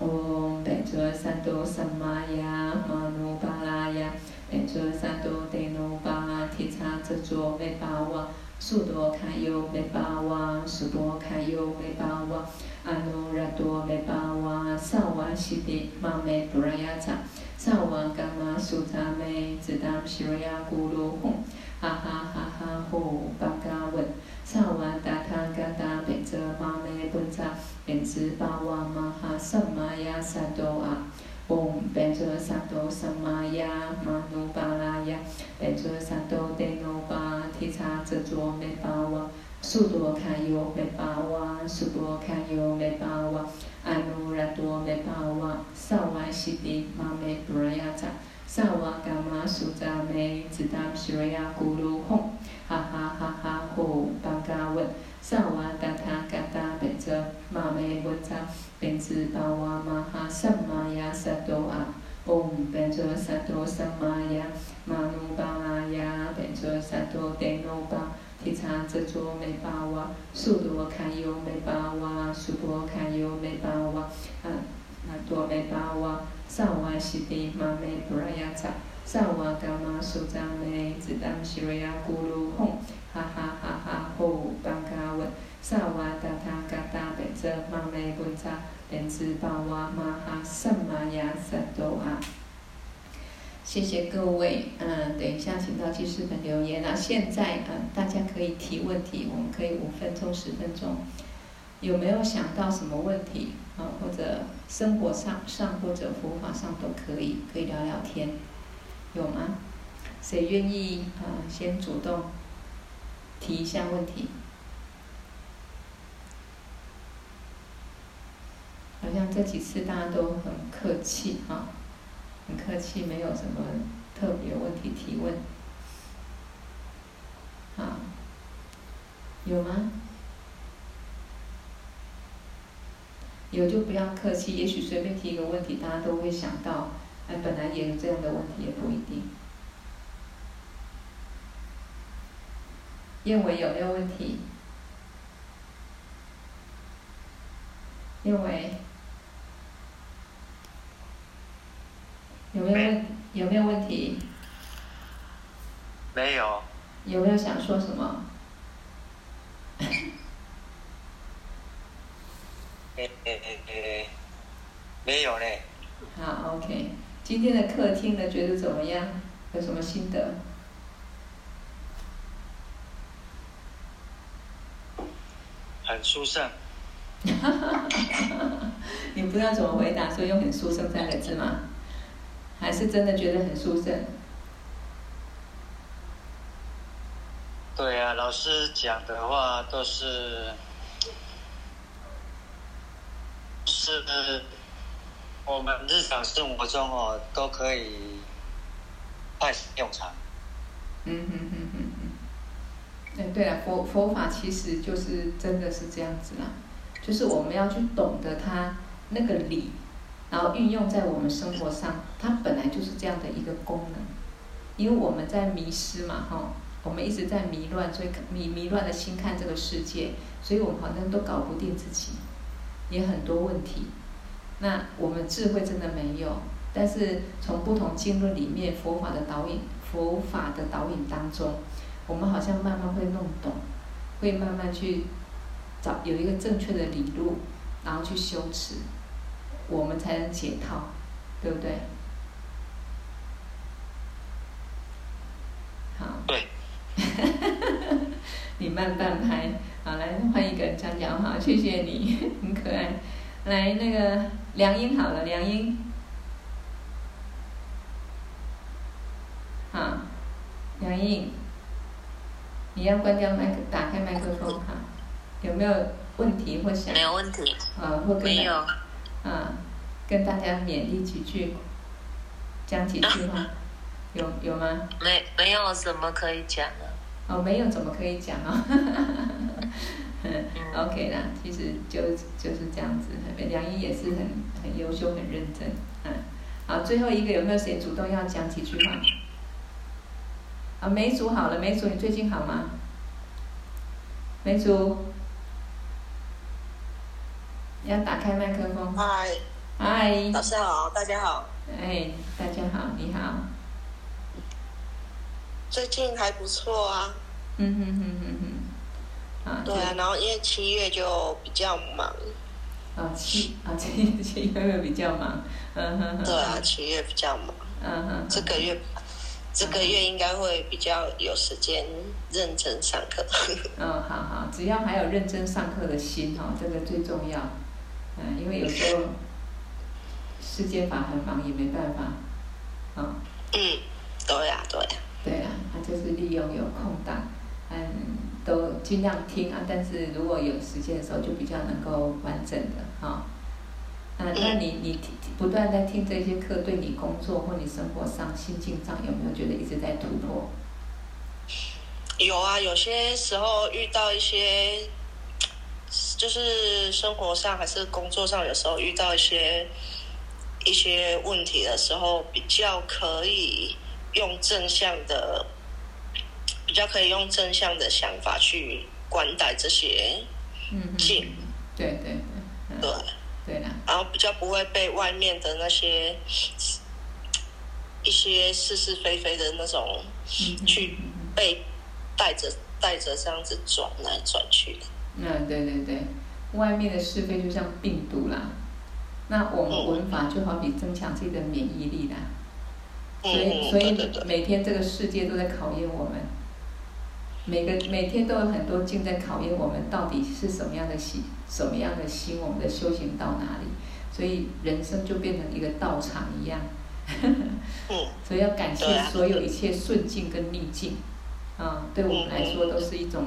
唵，贝卓三多萨玛雅玛努巴拉雅，贝卓三多帝努巴提察遮卓贝巴瓦，苏多堪尤贝巴瓦，苏多堪尤贝巴瓦，阿努拉多雷巴瓦萨瓦西迪玛梅布拉雅扎萨瓦嘎玛苏扎梅只达西罗雅咕噜哄哈哈哈哈呼巴嘎文萨瓦达他嘎达贝泽玛梅布查贝兹巴瓦玛哈萨玛雅萨多阿嗡贝泽萨多萨玛雅玛努巴拉雅贝泽萨多苏多卡尤美巴瓦，苏多卡尤美巴瓦，阿努拉多美巴瓦，萨瓦西迪玛美布拉雅扎，萨瓦伽玛苏扎美，只达西瑞亚咕噜吽，哈哈哈哈呼巴嘎文。萨瓦达他嘎达贝遮玛美文扎，宾兹巴瓦玛哈萨玛雅萨多阿，嗡宾卓萨多萨玛雅，玛努巴拉雅，宾卓萨多德努巴，提察遮卓美巴瓦，苏多堪尤美巴瓦，苏多堪尤美巴瓦，啊，那多美巴瓦，萨瓦西迪玛美布拉雅扎，萨瓦伽玛苏扎美，只达西瑞亚咕噜吽。哈哈哈哈！呼巴嘎文，萨瓦达他嘎达贝遮玛美文扎，莲子巴瓦玛哈萨玛雅萨多啊。谢谢各位，嗯，等一下请到记事本留言。那现在，嗯，大家可以提问题，我们可以五分钟、十分钟。有没有想到什么问题？啊，或者生活上上或者佛法上都可以，可以聊聊天，有吗？谁愿意啊？先主动。提一下问题，好像这几次大家都很客气哈，很客气，没有什么特别问题提问，啊，有吗？有就不要客气，也许随便提一个问题，大家都会想到，哎，本来也有这样的问题，也不一定。燕尾有没有问题？燕尾有没有问有没有问题？没有。有没有想说什么？诶诶诶，没有嘞。好，OK。今天的课听了觉得怎么样？有什么心得？很殊胜。你不知道怎么回答，所以用“很殊胜”三个字吗？还是真的觉得很殊胜？对啊，老师讲的话都是是我们日常生活中哦都可以派上用场。嗯嗯嗯嗯嗯。哎，对了，佛佛法其实就是真的是这样子啦，就是我们要去懂得它那个理，然后运用在我们生活上，它本来就是这样的一个功能。因为我们在迷失嘛，哈，我们一直在迷乱，所以迷迷乱的心看这个世界，所以我们好像都搞不定自己，也很多问题。那我们智慧真的没有，但是从不同经论里面佛法的导引，佛法的导引当中。我们好像慢慢会弄懂，会慢慢去找有一个正确的理路，然后去修持，我们才能解套，对不对？好。对。你慢半拍，好，来换一个人讲讲好，谢谢你，很可爱。来，那个梁英好了，梁英。好，梁英。你要关掉麦克，打开麦克风哈。有没有问题或想？没有问题。啊，或跟。没有。啊，跟大家勉励几句，讲几句话，有有吗？没没有什么可以讲的。哦，没有怎么可以讲啊？嗯，OK 啦，其实就就是这样子。梁一也是很很优秀，很认真。嗯，好，最后一个有没有谁主动要讲几句话？啊，梅竹好了，梅竹你最近好吗？梅祖，要打开麦克风。嗨。嗨。老师好，大家好。哎，大家好，你好。最近还不错啊。嗯哼哼哼哼。啊。对啊，然后因为七月就比较忙。啊七啊七七月比较忙，嗯哼哼。对啊，七月比较忙。嗯哼。这个月。这个月应该会比较有时间认真上课。嗯，好好，只要还有认真上课的心哈，这个最重要。嗯，因为有时候世界法很忙，也没办法，啊、哦。嗯，对呀、啊，对呀、啊。对啊，他就是利用有空档，嗯，都尽量听啊。但是如果有时间的时候，就比较能够完整的哈。哦那那你你听不断在听这些课，对你工作或你生活上心境上有没有觉得一直在突破？有啊，有些时候遇到一些，就是生活上还是工作上，有时候遇到一些一些问题的时候，比较可以用正向的，比较可以用正向的想法去观待这些嗯，境。对对对。嗯、对。对啦，然后比较不会被外面的那些一些是是非非的那种去被带着带着这样子转来转去的。嗯，对对对，外面的是非就像病毒啦。那我们闻法就好比增强自己的免疫力啦。所以所以每天这个世界都在考验我们。每个每天都有很多境在考验我们，到底是什么样的心，什么样的心，我们的修行到哪里？所以人生就变成一个道场一样。所以要感谢所有一切顺境跟逆境，啊，对我们来说都是一种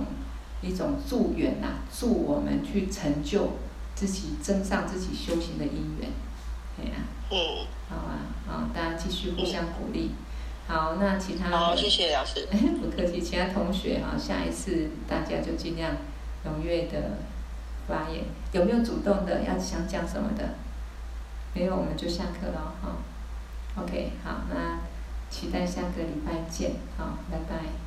一种助缘呐，助我们去成就自己，增上自己修行的因缘。对呀，好啊，好，大家继续互相鼓励。好，那其他好，谢谢老师。不客气，其他同学哈，下一次大家就尽量踊跃的发言。有没有主动的要想讲什么的？没有，我们就下课了哈。OK，好，那期待下个礼拜见，好，拜拜。